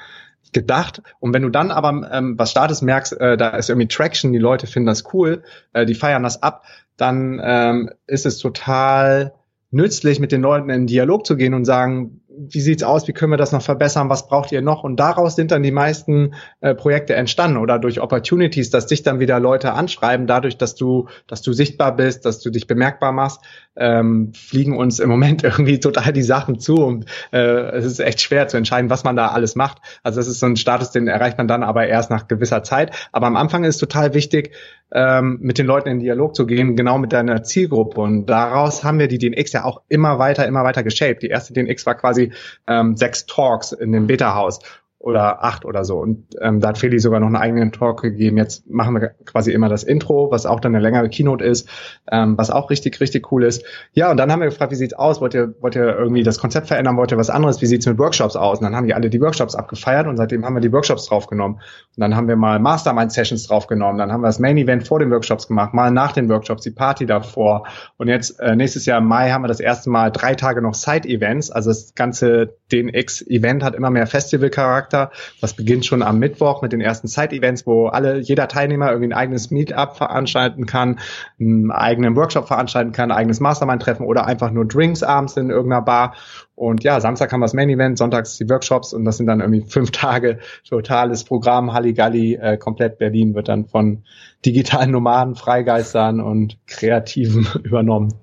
gedacht. Und wenn du dann aber ähm, was startest, merkst, äh, da ist irgendwie Traction, die Leute finden das cool, äh, die feiern das ab, dann ähm, ist es total nützlich, mit den Leuten in Dialog zu gehen und sagen, wie sieht's aus, wie können wir das noch verbessern, was braucht ihr noch? Und daraus sind dann die meisten äh, Projekte entstanden oder durch Opportunities, dass dich dann wieder Leute anschreiben, dadurch, dass du, dass du sichtbar bist, dass du dich bemerkbar machst, ähm, fliegen uns im Moment (laughs) irgendwie total die Sachen zu und äh, es ist echt schwer zu entscheiden, was man da alles macht. Also das ist so ein Status, den erreicht man dann aber erst nach gewisser Zeit. Aber am Anfang ist total wichtig, ähm, mit den Leuten in Dialog zu gehen, genau mit deiner Zielgruppe. Und daraus haben wir die DNX ja auch immer weiter, immer weiter geshaped. Die erste DNX war quasi ähm, sechs Talks in dem Beta-Haus oder acht oder so. Und ähm, da hat Feli sogar noch einen eigenen Talk gegeben. Jetzt machen wir quasi immer das Intro, was auch dann eine längere Keynote ist, ähm, was auch richtig, richtig cool ist. Ja, und dann haben wir gefragt, wie sieht's aus? Wollt ihr, wollt ihr irgendwie das Konzept verändern? Wollt ihr was anderes? Wie sieht's mit Workshops aus? Und dann haben die alle die Workshops abgefeiert und seitdem haben wir die Workshops draufgenommen. Und dann haben wir mal Mastermind-Sessions draufgenommen. Dann haben wir das Main-Event vor den Workshops gemacht, mal nach den Workshops, die Party davor. Und jetzt äh, nächstes Jahr im Mai haben wir das erste Mal drei Tage noch Side-Events. Also das ganze DNX-Event hat immer mehr Festival-Charakter Charakter. Das beginnt schon am Mittwoch mit den ersten Side-Events, wo alle, jeder Teilnehmer irgendwie ein eigenes Meetup veranstalten kann, einen eigenen Workshop veranstalten kann, ein eigenes Mastermind-Treffen oder einfach nur Drinks abends in irgendeiner Bar. Und ja, Samstag haben wir das Main Event, sonntags die Workshops und das sind dann irgendwie fünf (laughs) Tage totales Programm. Halligalli, äh, komplett Berlin wird dann von digitalen Nomaden, Freigeistern und Kreativen (laughs) übernommen.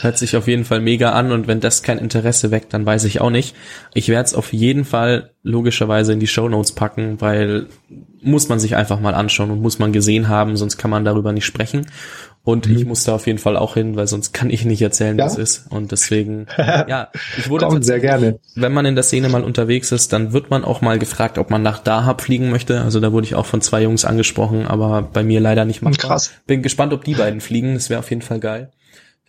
Hört sich auf jeden Fall mega an und wenn das kein Interesse weckt, dann weiß ich auch nicht. Ich werde es auf jeden Fall logischerweise in die Show Notes packen, weil muss man sich einfach mal anschauen und muss man gesehen haben, sonst kann man darüber nicht sprechen. Und mhm. ich muss da auf jeden Fall auch hin, weil sonst kann ich nicht erzählen, ja? was ist. Und deswegen, (laughs) ja, ich wurde Komm, sehr gerne. Wenn man in der Szene mal unterwegs ist, dann wird man auch mal gefragt, ob man nach Dahab fliegen möchte. Also da wurde ich auch von zwei Jungs angesprochen, aber bei mir leider nicht mal. Krass. Bin gespannt, ob die beiden fliegen. Das wäre auf jeden Fall geil.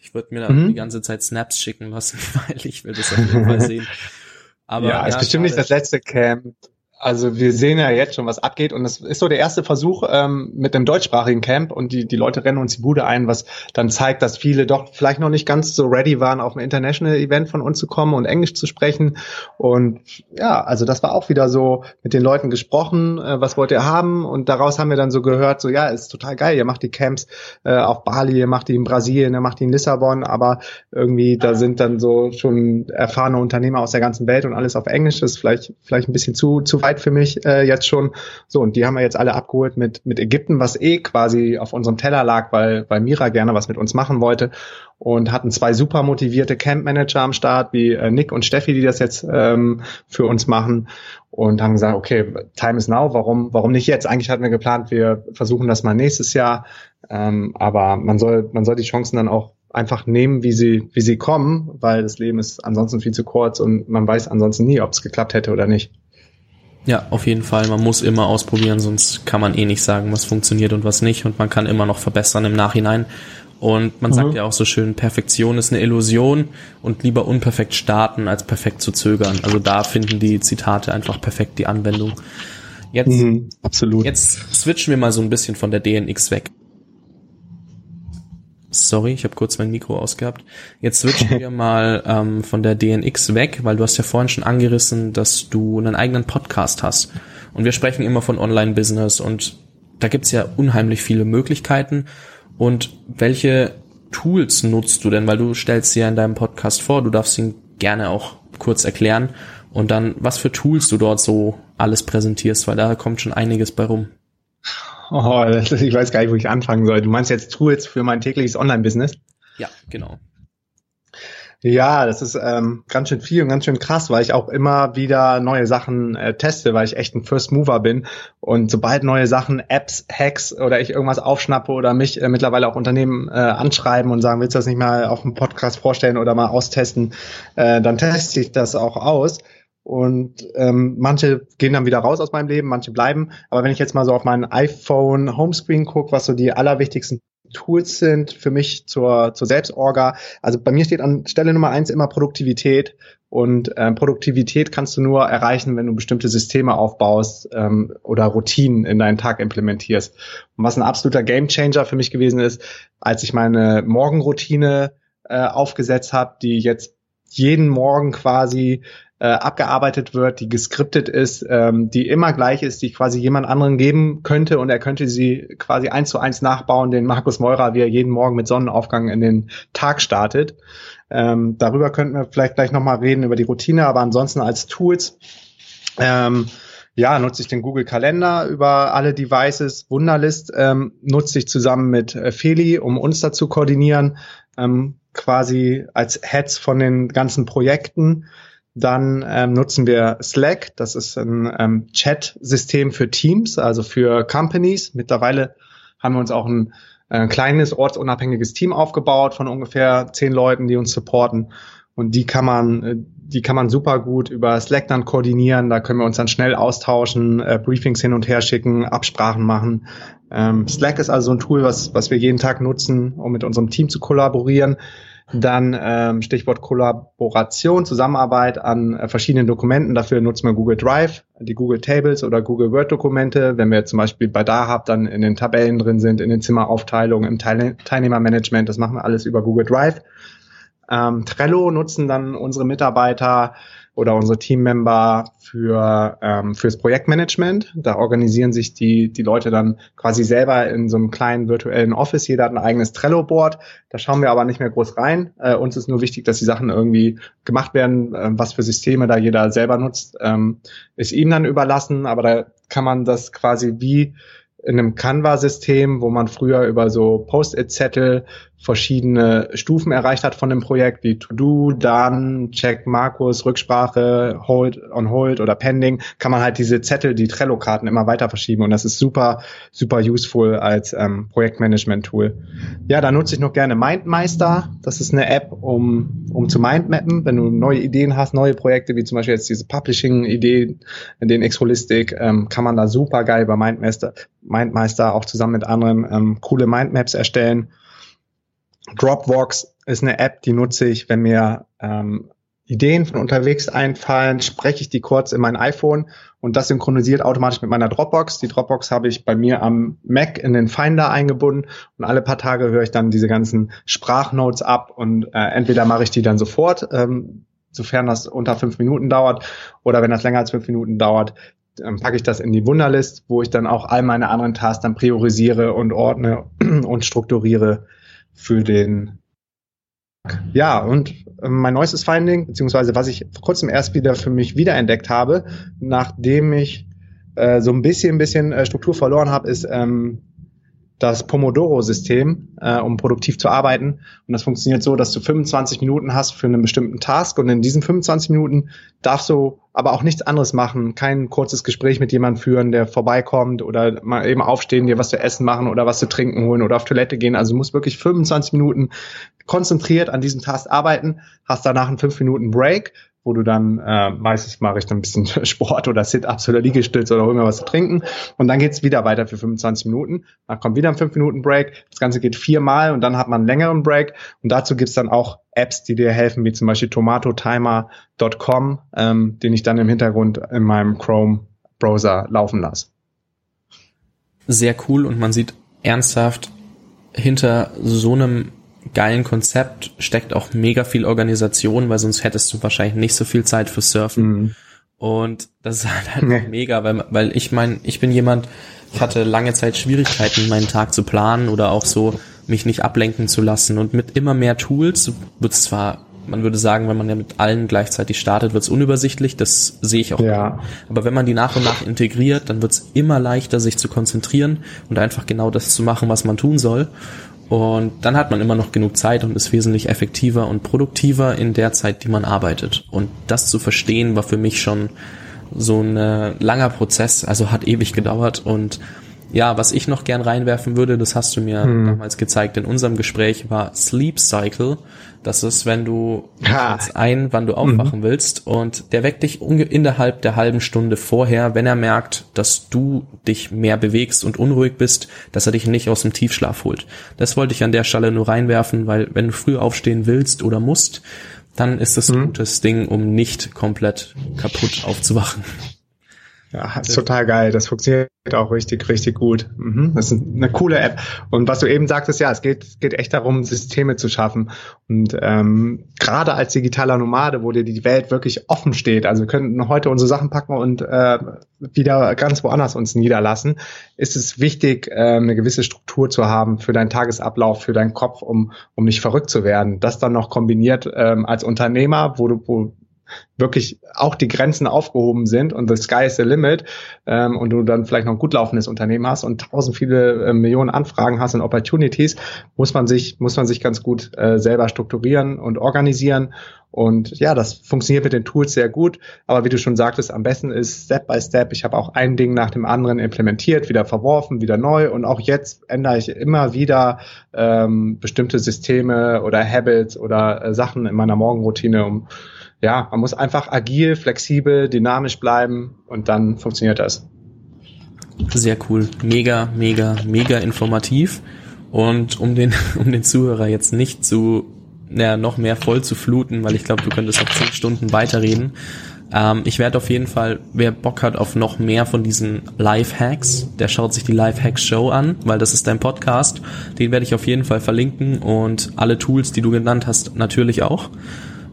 Ich würde mir da mhm. die ganze Zeit Snaps schicken lassen, (laughs) weil ich will das auf jeden Fall sehen. (laughs) Aber ja, ja ist bestimmt nicht das letzte Camp. Also wir sehen ja jetzt schon, was abgeht und es ist so der erste Versuch ähm, mit dem deutschsprachigen Camp und die, die Leute rennen uns die Bude ein, was dann zeigt, dass viele doch vielleicht noch nicht ganz so ready waren, auf ein International Event von uns zu kommen und Englisch zu sprechen. Und ja, also das war auch wieder so mit den Leuten gesprochen, äh, was wollt ihr haben? Und daraus haben wir dann so gehört, so ja, ist total geil, ihr macht die Camps äh, auf Bali, ihr macht die in Brasilien, ihr macht die in Lissabon, aber irgendwie da sind dann so schon erfahrene Unternehmer aus der ganzen Welt und alles auf Englisch, das ist vielleicht, vielleicht ein bisschen zu, zu weit für mich äh, jetzt schon. So, und die haben wir jetzt alle abgeholt mit, mit Ägypten, was eh quasi auf unserem Teller lag, weil, weil Mira gerne was mit uns machen wollte. Und hatten zwei super motivierte Camp-Manager am Start, wie äh, Nick und Steffi, die das jetzt ähm, für uns machen. Und haben gesagt, okay, time is now, warum, warum nicht jetzt? Eigentlich hatten wir geplant, wir versuchen das mal nächstes Jahr. Ähm, aber man soll, man soll die Chancen dann auch einfach nehmen, wie sie, wie sie kommen, weil das Leben ist ansonsten viel zu kurz und man weiß ansonsten nie, ob es geklappt hätte oder nicht. Ja, auf jeden Fall. Man muss immer ausprobieren, sonst kann man eh nicht sagen, was funktioniert und was nicht. Und man kann immer noch verbessern im Nachhinein. Und man mhm. sagt ja auch so schön, Perfektion ist eine Illusion und lieber unperfekt starten, als perfekt zu zögern. Also da finden die Zitate einfach perfekt die Anwendung. Jetzt, mhm, absolut. Jetzt switchen wir mal so ein bisschen von der DNX weg. Sorry, ich habe kurz mein Mikro ausgehabt. Jetzt switchen wir mal ähm, von der DNX weg, weil du hast ja vorhin schon angerissen, dass du einen eigenen Podcast hast. Und wir sprechen immer von Online-Business und da gibt's ja unheimlich viele Möglichkeiten. Und welche Tools nutzt du denn? Weil du stellst sie ja in deinem Podcast vor, du darfst ihn gerne auch kurz erklären. Und dann, was für Tools du dort so alles präsentierst, weil da kommt schon einiges bei rum. Oh, ich weiß gar nicht, wo ich anfangen soll. Du meinst jetzt Tools für mein tägliches Online-Business? Ja, genau. Ja, das ist ähm, ganz schön viel und ganz schön krass, weil ich auch immer wieder neue Sachen äh, teste, weil ich echt ein First Mover bin. Und sobald neue Sachen, Apps, Hacks oder ich irgendwas aufschnappe oder mich äh, mittlerweile auch Unternehmen äh, anschreiben und sagen, willst du das nicht mal auf dem Podcast vorstellen oder mal austesten, äh, dann teste ich das auch aus. Und ähm, manche gehen dann wieder raus aus meinem Leben, manche bleiben. Aber wenn ich jetzt mal so auf mein iPhone Homescreen gucke, was so die allerwichtigsten Tools sind für mich zur, zur Selbstorga. Also bei mir steht an Stelle Nummer eins immer Produktivität. Und ähm, Produktivität kannst du nur erreichen, wenn du bestimmte Systeme aufbaust ähm, oder Routinen in deinen Tag implementierst. Und was ein absoluter Gamechanger für mich gewesen ist, als ich meine Morgenroutine äh, aufgesetzt habe, die jetzt jeden Morgen quasi äh, abgearbeitet wird, die geskriptet ist, ähm, die immer gleich ist, die quasi jemand anderen geben könnte und er könnte sie quasi eins zu eins nachbauen, den Markus Meurer, wie er jeden Morgen mit Sonnenaufgang in den Tag startet. Ähm, darüber könnten wir vielleicht gleich nochmal reden, über die Routine, aber ansonsten als Tools. Ähm, ja, nutze ich den Google Kalender über alle Devices. Wunderlist ähm, nutze ich zusammen mit äh, Feli, um uns da zu koordinieren, ähm, quasi als Heads von den ganzen Projekten. Dann ähm, nutzen wir Slack, das ist ein ähm, Chat-System für Teams, also für Companies. Mittlerweile haben wir uns auch ein äh, kleines ortsunabhängiges Team aufgebaut von ungefähr zehn Leuten, die uns supporten. Und die kann man, äh, die kann man super gut über Slack dann koordinieren. Da können wir uns dann schnell austauschen, äh, Briefings hin und her schicken, Absprachen machen. Ähm, Slack ist also ein Tool, was, was wir jeden Tag nutzen, um mit unserem Team zu kollaborieren. Dann ähm, Stichwort Kollaboration, Zusammenarbeit an äh, verschiedenen Dokumenten. Dafür nutzen wir Google Drive, die Google Tables oder Google Word Dokumente. Wenn wir zum Beispiel bei DAHAB dann in den Tabellen drin sind, in den Zimmeraufteilungen, im Teil Teilnehmermanagement, das machen wir alles über Google Drive. Ähm, Trello nutzen dann unsere Mitarbeiter oder unsere Teammember für ähm, fürs Projektmanagement. Da organisieren sich die die Leute dann quasi selber in so einem kleinen virtuellen Office. Jeder hat ein eigenes Trello-Board. Da schauen wir aber nicht mehr groß rein. Äh, uns ist nur wichtig, dass die Sachen irgendwie gemacht werden. Äh, was für Systeme da jeder selber nutzt, ähm, ist ihm dann überlassen. Aber da kann man das quasi wie in einem Canva-System, wo man früher über so Post-it-Zettel verschiedene Stufen erreicht hat von dem Projekt, wie To-Do, Done, Check, Markus, Rücksprache, Hold, On Hold oder Pending, kann man halt diese Zettel, die Trello-Karten immer weiter verschieben und das ist super, super useful als ähm, Projektmanagement-Tool. Ja, da nutze ich noch gerne MindMeister. Das ist eine App, um, um zu mindmappen, wenn du neue Ideen hast, neue Projekte, wie zum Beispiel jetzt diese Publishing-Idee, den X-Holistic, ähm, kann man da super geil bei MindMeister, MindMeister auch zusammen mit anderen ähm, coole Mindmaps erstellen. Dropbox ist eine App, die nutze ich, wenn mir ähm, Ideen von unterwegs einfallen, spreche ich die kurz in mein iPhone und das synchronisiert automatisch mit meiner Dropbox. Die Dropbox habe ich bei mir am Mac in den Finder eingebunden und alle paar Tage höre ich dann diese ganzen Sprachnotes ab und äh, entweder mache ich die dann sofort, ähm, sofern das unter fünf Minuten dauert oder wenn das länger als fünf Minuten dauert, dann packe ich das in die Wunderlist, wo ich dann auch all meine anderen Tasks dann priorisiere und ordne (clears throat) und strukturiere für den ja, und äh, mein neuestes Finding, beziehungsweise was ich vor kurzem erst wieder für mich wiederentdeckt habe, nachdem ich äh, so ein bisschen, bisschen äh, Struktur verloren habe, ist ähm, das Pomodoro-System, äh, um produktiv zu arbeiten. Und das funktioniert so, dass du 25 Minuten hast für einen bestimmten Task und in diesen 25 Minuten darfst du aber auch nichts anderes machen. Kein kurzes Gespräch mit jemandem führen, der vorbeikommt oder mal eben aufstehen, dir was zu essen machen oder was zu trinken holen oder auf Toilette gehen. Also du musst wirklich 25 Minuten konzentriert an diesem Task arbeiten, hast danach einen 5 Minuten Break wo du dann, äh, meistens mache ich dann ein bisschen (laughs) Sport oder Sit-Ups oder Liegestütze oder hol mir was zu trinken und dann geht's wieder weiter für 25 Minuten. Dann kommt wieder ein 5 Minuten Break. Das Ganze geht viermal und dann hat man einen längeren Break und dazu gibt's dann auch Apps, die dir helfen, wie zum Beispiel tomatotimer.com, ähm, den ich dann im Hintergrund in meinem Chrome-Browser laufen lasse. Sehr cool und man sieht ernsthaft hinter so einem geilen Konzept steckt auch mega viel Organisation, weil sonst hättest du wahrscheinlich nicht so viel Zeit für Surfen. Mhm. Und das ist halt, halt nee. mega, weil, weil ich meine, ich bin jemand, ich hatte lange Zeit Schwierigkeiten, meinen Tag zu planen oder auch so mich nicht ablenken zu lassen. Und mit immer mehr Tools wird es zwar, man würde sagen, wenn man ja mit allen gleichzeitig startet, wird es unübersichtlich, das sehe ich auch. Ja. Aber wenn man die nach und nach integriert, dann wird es immer leichter, sich zu konzentrieren und einfach genau das zu machen, was man tun soll. Und dann hat man immer noch genug Zeit und ist wesentlich effektiver und produktiver in der Zeit, die man arbeitet. Und das zu verstehen war für mich schon so ein äh, langer Prozess, also hat ewig gedauert und ja, was ich noch gern reinwerfen würde, das hast du mir hm. damals gezeigt in unserem Gespräch, war Sleep Cycle. Das ist, wenn du ein, wann du aufwachen mhm. willst und der weckt dich innerhalb der halben Stunde vorher, wenn er merkt, dass du dich mehr bewegst und unruhig bist, dass er dich nicht aus dem Tiefschlaf holt. Das wollte ich an der Stelle nur reinwerfen, weil wenn du früh aufstehen willst oder musst, dann ist das ein mhm. gutes Ding, um nicht komplett kaputt aufzuwachen. Ja, ist total geil. Das funktioniert auch richtig, richtig gut. Mhm. Das ist eine coole App. Und was du eben sagtest, ja, es geht, geht echt darum, Systeme zu schaffen. Und ähm, gerade als digitaler Nomade, wo dir die Welt wirklich offen steht, also wir könnten heute unsere Sachen packen und äh, wieder ganz woanders uns niederlassen, ist es wichtig, äh, eine gewisse Struktur zu haben für deinen Tagesablauf, für deinen Kopf, um, um nicht verrückt zu werden. Das dann noch kombiniert ähm, als Unternehmer, wo du, wo wirklich auch die Grenzen aufgehoben sind und the sky is the limit ähm, und du dann vielleicht noch ein gut laufendes Unternehmen hast und tausend viele äh, Millionen Anfragen hast und Opportunities, muss man sich muss man sich ganz gut äh, selber strukturieren und organisieren. Und ja, das funktioniert mit den Tools sehr gut, aber wie du schon sagtest, am besten ist Step by Step. Ich habe auch ein Ding nach dem anderen implementiert, wieder verworfen, wieder neu. Und auch jetzt ändere ich immer wieder ähm, bestimmte Systeme oder Habits oder äh, Sachen in meiner Morgenroutine, um ja, man muss einfach agil, flexibel, dynamisch bleiben und dann funktioniert das. Sehr cool. Mega, mega, mega informativ. Und um den, (laughs) um den Zuhörer jetzt nicht zu, naja, noch mehr voll zu fluten, weil ich glaube, du könntest auch zehn Stunden weiterreden, Ähm, ich werde auf jeden Fall, wer Bock hat auf noch mehr von diesen Live-Hacks, der schaut sich die Live-Hacks-Show an, weil das ist dein Podcast. Den werde ich auf jeden Fall verlinken und alle Tools, die du genannt hast, natürlich auch.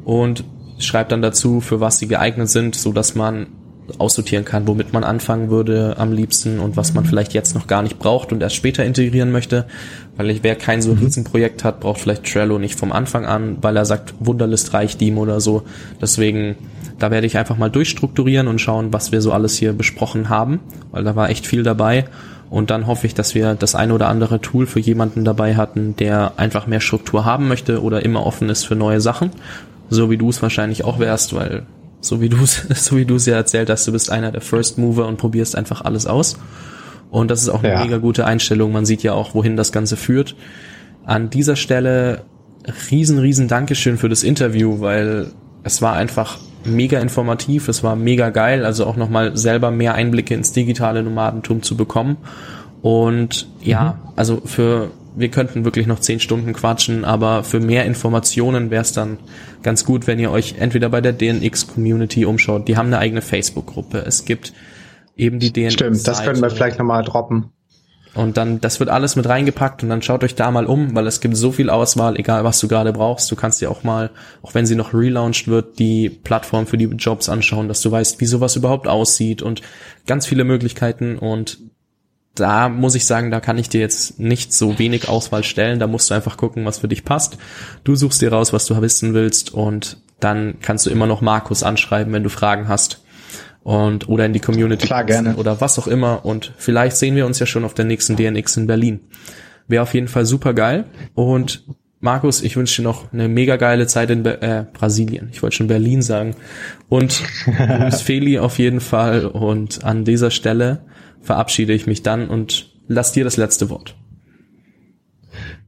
Und schreib dann dazu, für was sie geeignet sind, so dass man aussortieren kann, womit man anfangen würde am liebsten und was man vielleicht jetzt noch gar nicht braucht und erst später integrieren möchte. Weil ich, wer kein so ein mhm. Riesenprojekt hat, braucht vielleicht Trello nicht vom Anfang an, weil er sagt, Wunderlist reicht ihm oder so. Deswegen, da werde ich einfach mal durchstrukturieren und schauen, was wir so alles hier besprochen haben, weil da war echt viel dabei. Und dann hoffe ich, dass wir das eine oder andere Tool für jemanden dabei hatten, der einfach mehr Struktur haben möchte oder immer offen ist für neue Sachen. So wie du es wahrscheinlich auch wärst, weil so wie du es (laughs) so wie du es ja erzählt hast, du bist einer der First Mover und probierst einfach alles aus. Und das ist auch eine ja. mega gute Einstellung. Man sieht ja auch, wohin das Ganze führt. An dieser Stelle riesen, riesen Dankeschön für das Interview, weil es war einfach mega informativ, es war mega geil, also auch nochmal selber mehr Einblicke ins digitale Nomadentum zu bekommen. Und ja, mhm. also für wir könnten wirklich noch zehn Stunden quatschen, aber für mehr Informationen wäre es dann ganz gut, wenn ihr euch entweder bei der DNX Community umschaut. Die haben eine eigene Facebook-Gruppe. Es gibt eben die DNX. Stimmt, das können wir vielleicht nochmal droppen. Und dann, das wird alles mit reingepackt und dann schaut euch da mal um, weil es gibt so viel Auswahl, egal was du gerade brauchst. Du kannst dir auch mal, auch wenn sie noch relaunched wird, die Plattform für die Jobs anschauen, dass du weißt, wie sowas überhaupt aussieht und ganz viele Möglichkeiten und da muss ich sagen, da kann ich dir jetzt nicht so wenig Auswahl stellen. Da musst du einfach gucken, was für dich passt. Du suchst dir raus, was du wissen willst und dann kannst du immer noch Markus anschreiben, wenn du Fragen hast. Und, oder in die Community. Klar, gerne. Oder was auch immer. Und vielleicht sehen wir uns ja schon auf der nächsten DNX in Berlin. Wäre auf jeden Fall super geil. Und Markus, ich wünsche dir noch eine mega geile Zeit in Be äh, Brasilien. Ich wollte schon Berlin sagen. Und (laughs) Feli auf jeden Fall. Und an dieser Stelle verabschiede ich mich dann und lass dir das letzte Wort.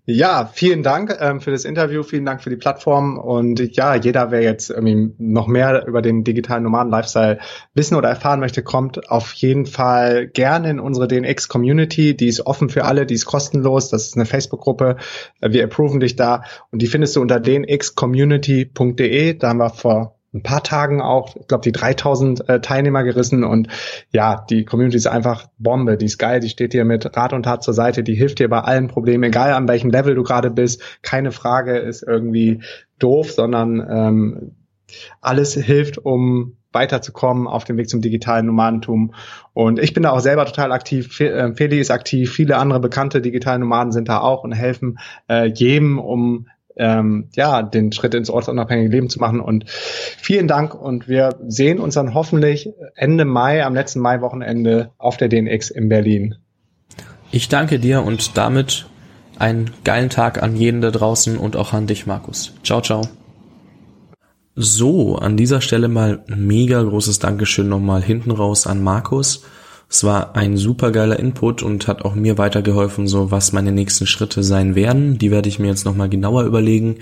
Ja, vielen Dank ähm, für das Interview, vielen Dank für die Plattform und ja, jeder, wer jetzt irgendwie noch mehr über den digitalen Nomaden-Lifestyle wissen oder erfahren möchte, kommt auf jeden Fall gerne in unsere DNX-Community. Die ist offen für alle, die ist kostenlos, das ist eine Facebook-Gruppe, wir approven dich da und die findest du unter dnxcommunity.de. Da haben wir vor ein paar Tagen auch, ich glaube, die 3000 äh, Teilnehmer gerissen und ja, die Community ist einfach Bombe, die ist geil, die steht dir mit Rat und Tat zur Seite, die hilft dir bei allen Problemen, egal an welchem Level du gerade bist, keine Frage ist irgendwie doof, sondern ähm, alles hilft, um weiterzukommen auf dem Weg zum digitalen Nomadentum. Und ich bin da auch selber total aktiv. Äh, Feli ist aktiv, viele andere bekannte digitale Nomaden sind da auch und helfen äh, jedem, um ähm, ja, den Schritt ins ortsunabhängige Leben zu machen. Und vielen Dank und wir sehen uns dann hoffentlich Ende Mai, am letzten Mai-Wochenende auf der DNX in Berlin. Ich danke dir und damit einen geilen Tag an jeden da draußen und auch an dich, Markus. Ciao, ciao. So, an dieser Stelle mal mega großes Dankeschön nochmal hinten raus an Markus. Es war ein super geiler Input und hat auch mir weitergeholfen, so was meine nächsten Schritte sein werden. Die werde ich mir jetzt nochmal genauer überlegen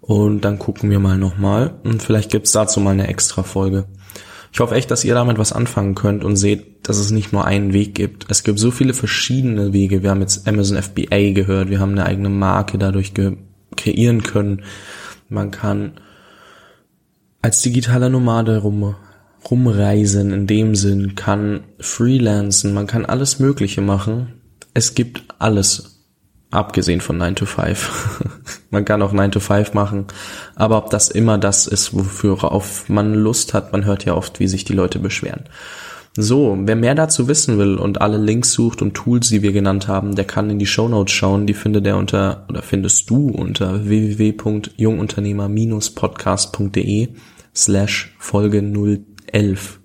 und dann gucken wir mal nochmal und vielleicht gibt's dazu mal eine extra Folge. Ich hoffe echt, dass ihr damit was anfangen könnt und seht, dass es nicht nur einen Weg gibt. Es gibt so viele verschiedene Wege. Wir haben jetzt Amazon FBA gehört, wir haben eine eigene Marke dadurch kreieren können. Man kann als digitaler Nomade rum rumreisen in dem Sinn, kann freelancen, man kann alles Mögliche machen. Es gibt alles, abgesehen von 9 to 5. (laughs) man kann auch 9 to 5 machen, aber ob das immer das ist, wofür man Lust hat, man hört ja oft, wie sich die Leute beschweren. So, wer mehr dazu wissen will und alle Links sucht und Tools, die wir genannt haben, der kann in die Show Notes schauen. Die findet er unter oder findest du unter www.jungunternehmer-podcast.de slash Folge 0 11.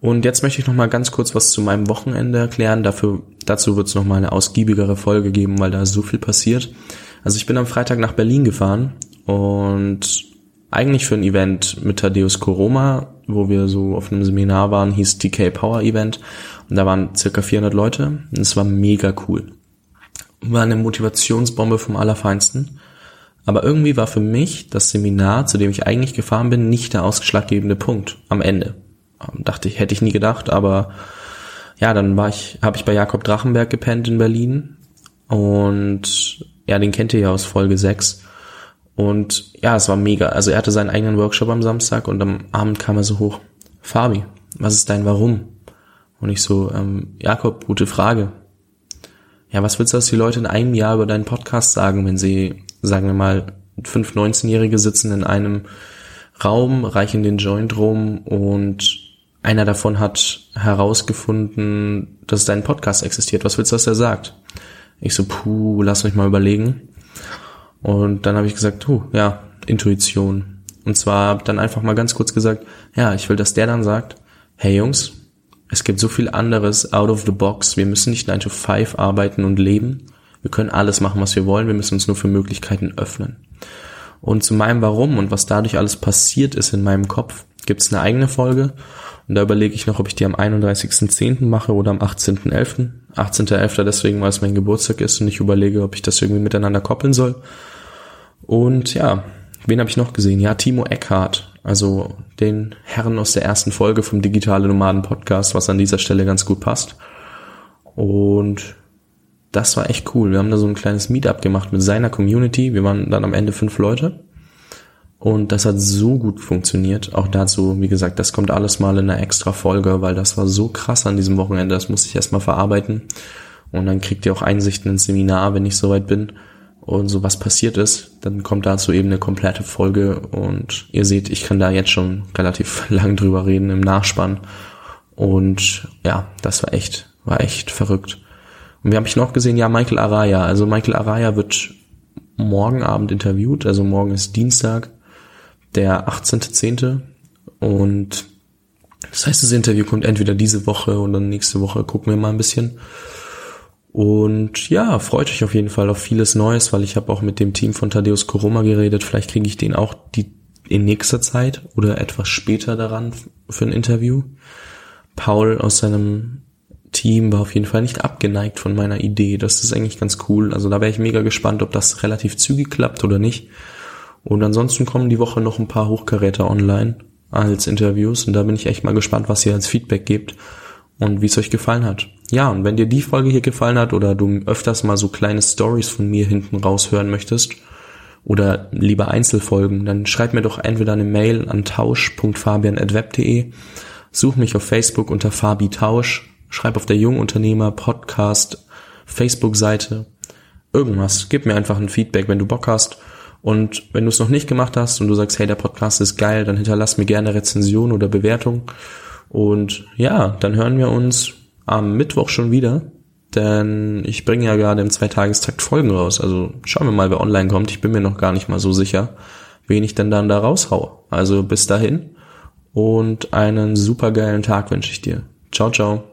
Und jetzt möchte ich noch mal ganz kurz was zu meinem Wochenende erklären. Dafür, dazu wird es noch mal eine ausgiebigere Folge geben, weil da so viel passiert. Also ich bin am Freitag nach Berlin gefahren und eigentlich für ein Event mit Thaddeus Koroma, wo wir so auf einem Seminar waren, hieß TK Power Event. Und da waren circa 400 Leute und es war mega cool. War eine Motivationsbombe vom Allerfeinsten. Aber irgendwie war für mich das Seminar, zu dem ich eigentlich gefahren bin, nicht der ausschlaggebende Punkt am Ende. Ähm, dachte ich, hätte ich nie gedacht, aber ja, dann war ich, habe ich bei Jakob Drachenberg gepennt in Berlin und ja, den kennt ihr ja aus Folge 6. Und ja, es war mega. Also er hatte seinen eigenen Workshop am Samstag und am Abend kam er so hoch. Fabi, was ist dein Warum? Und ich so, ähm, Jakob, gute Frage. Ja, was willst du, dass die Leute in einem Jahr über deinen Podcast sagen, wenn sie, sagen wir mal, fünf 19-Jährige sitzen in einem Raum, reichen den Joint rum und einer davon hat herausgefunden, dass dein Podcast existiert. Was willst du, dass er sagt? Ich so, puh, lass mich mal überlegen. Und dann habe ich gesagt, puh, ja, Intuition. Und zwar dann einfach mal ganz kurz gesagt, ja, ich will, dass der dann sagt, hey Jungs, es gibt so viel anderes out of the box. Wir müssen nicht 9 to 5 arbeiten und leben. Wir können alles machen, was wir wollen. Wir müssen uns nur für Möglichkeiten öffnen. Und zu meinem Warum und was dadurch alles passiert ist in meinem Kopf, gibt es eine eigene Folge. Und da überlege ich noch, ob ich die am 31.10. mache oder am 18.11. 18.11. deswegen, weil es mein Geburtstag ist und ich überlege, ob ich das irgendwie miteinander koppeln soll. Und ja, wen habe ich noch gesehen? Ja, Timo Eckhardt, also den Herren aus der ersten Folge vom Digitale Nomaden Podcast, was an dieser Stelle ganz gut passt. Und das war echt cool. Wir haben da so ein kleines Meetup gemacht mit seiner Community. Wir waren dann am Ende fünf Leute. Und das hat so gut funktioniert. Auch dazu, wie gesagt, das kommt alles mal in einer extra Folge, weil das war so krass an diesem Wochenende. Das musste ich erstmal verarbeiten. Und dann kriegt ihr auch Einsichten ins Seminar, wenn ich soweit bin. Und so was passiert ist, dann kommt dazu eben eine komplette Folge. Und ihr seht, ich kann da jetzt schon relativ (laughs) lang drüber reden im Nachspann. Und ja, das war echt, war echt verrückt. Und wie habe ich noch gesehen? Ja, Michael Araya. Also Michael Araya wird morgen Abend interviewt. Also morgen ist Dienstag, der 18.10. Und das heißt, das Interview kommt entweder diese Woche oder nächste Woche. Gucken wir mal ein bisschen. Und ja, freut euch auf jeden Fall auf vieles Neues, weil ich habe auch mit dem Team von Thaddeus Koroma geredet. Vielleicht kriege ich den auch die in nächster Zeit oder etwas später daran für ein Interview. Paul aus seinem Team war auf jeden Fall nicht abgeneigt von meiner Idee. Das ist eigentlich ganz cool. Also da wäre ich mega gespannt, ob das relativ zügig klappt oder nicht. Und ansonsten kommen die Woche noch ein paar Hochkaräter online als Interviews und da bin ich echt mal gespannt, was ihr als Feedback gebt und wie es euch gefallen hat. Ja, und wenn dir die Folge hier gefallen hat oder du öfters mal so kleine Stories von mir hinten raushören möchtest oder lieber Einzelfolgen, dann schreib mir doch entweder eine Mail an tausch.fabian.web.de, such mich auf Facebook unter Fabi Tausch schreib auf der Jungunternehmer Podcast Facebook-Seite irgendwas. Gib mir einfach ein Feedback, wenn du Bock hast. Und wenn du es noch nicht gemacht hast und du sagst, hey, der Podcast ist geil, dann hinterlass mir gerne Rezension oder Bewertung. Und ja, dann hören wir uns am Mittwoch schon wieder, denn ich bringe ja gerade im Zweitagestakt Folgen raus. Also schauen wir mal, wer online kommt. Ich bin mir noch gar nicht mal so sicher, wen ich denn dann da raushau. Also bis dahin und einen supergeilen Tag wünsche ich dir. Ciao, ciao.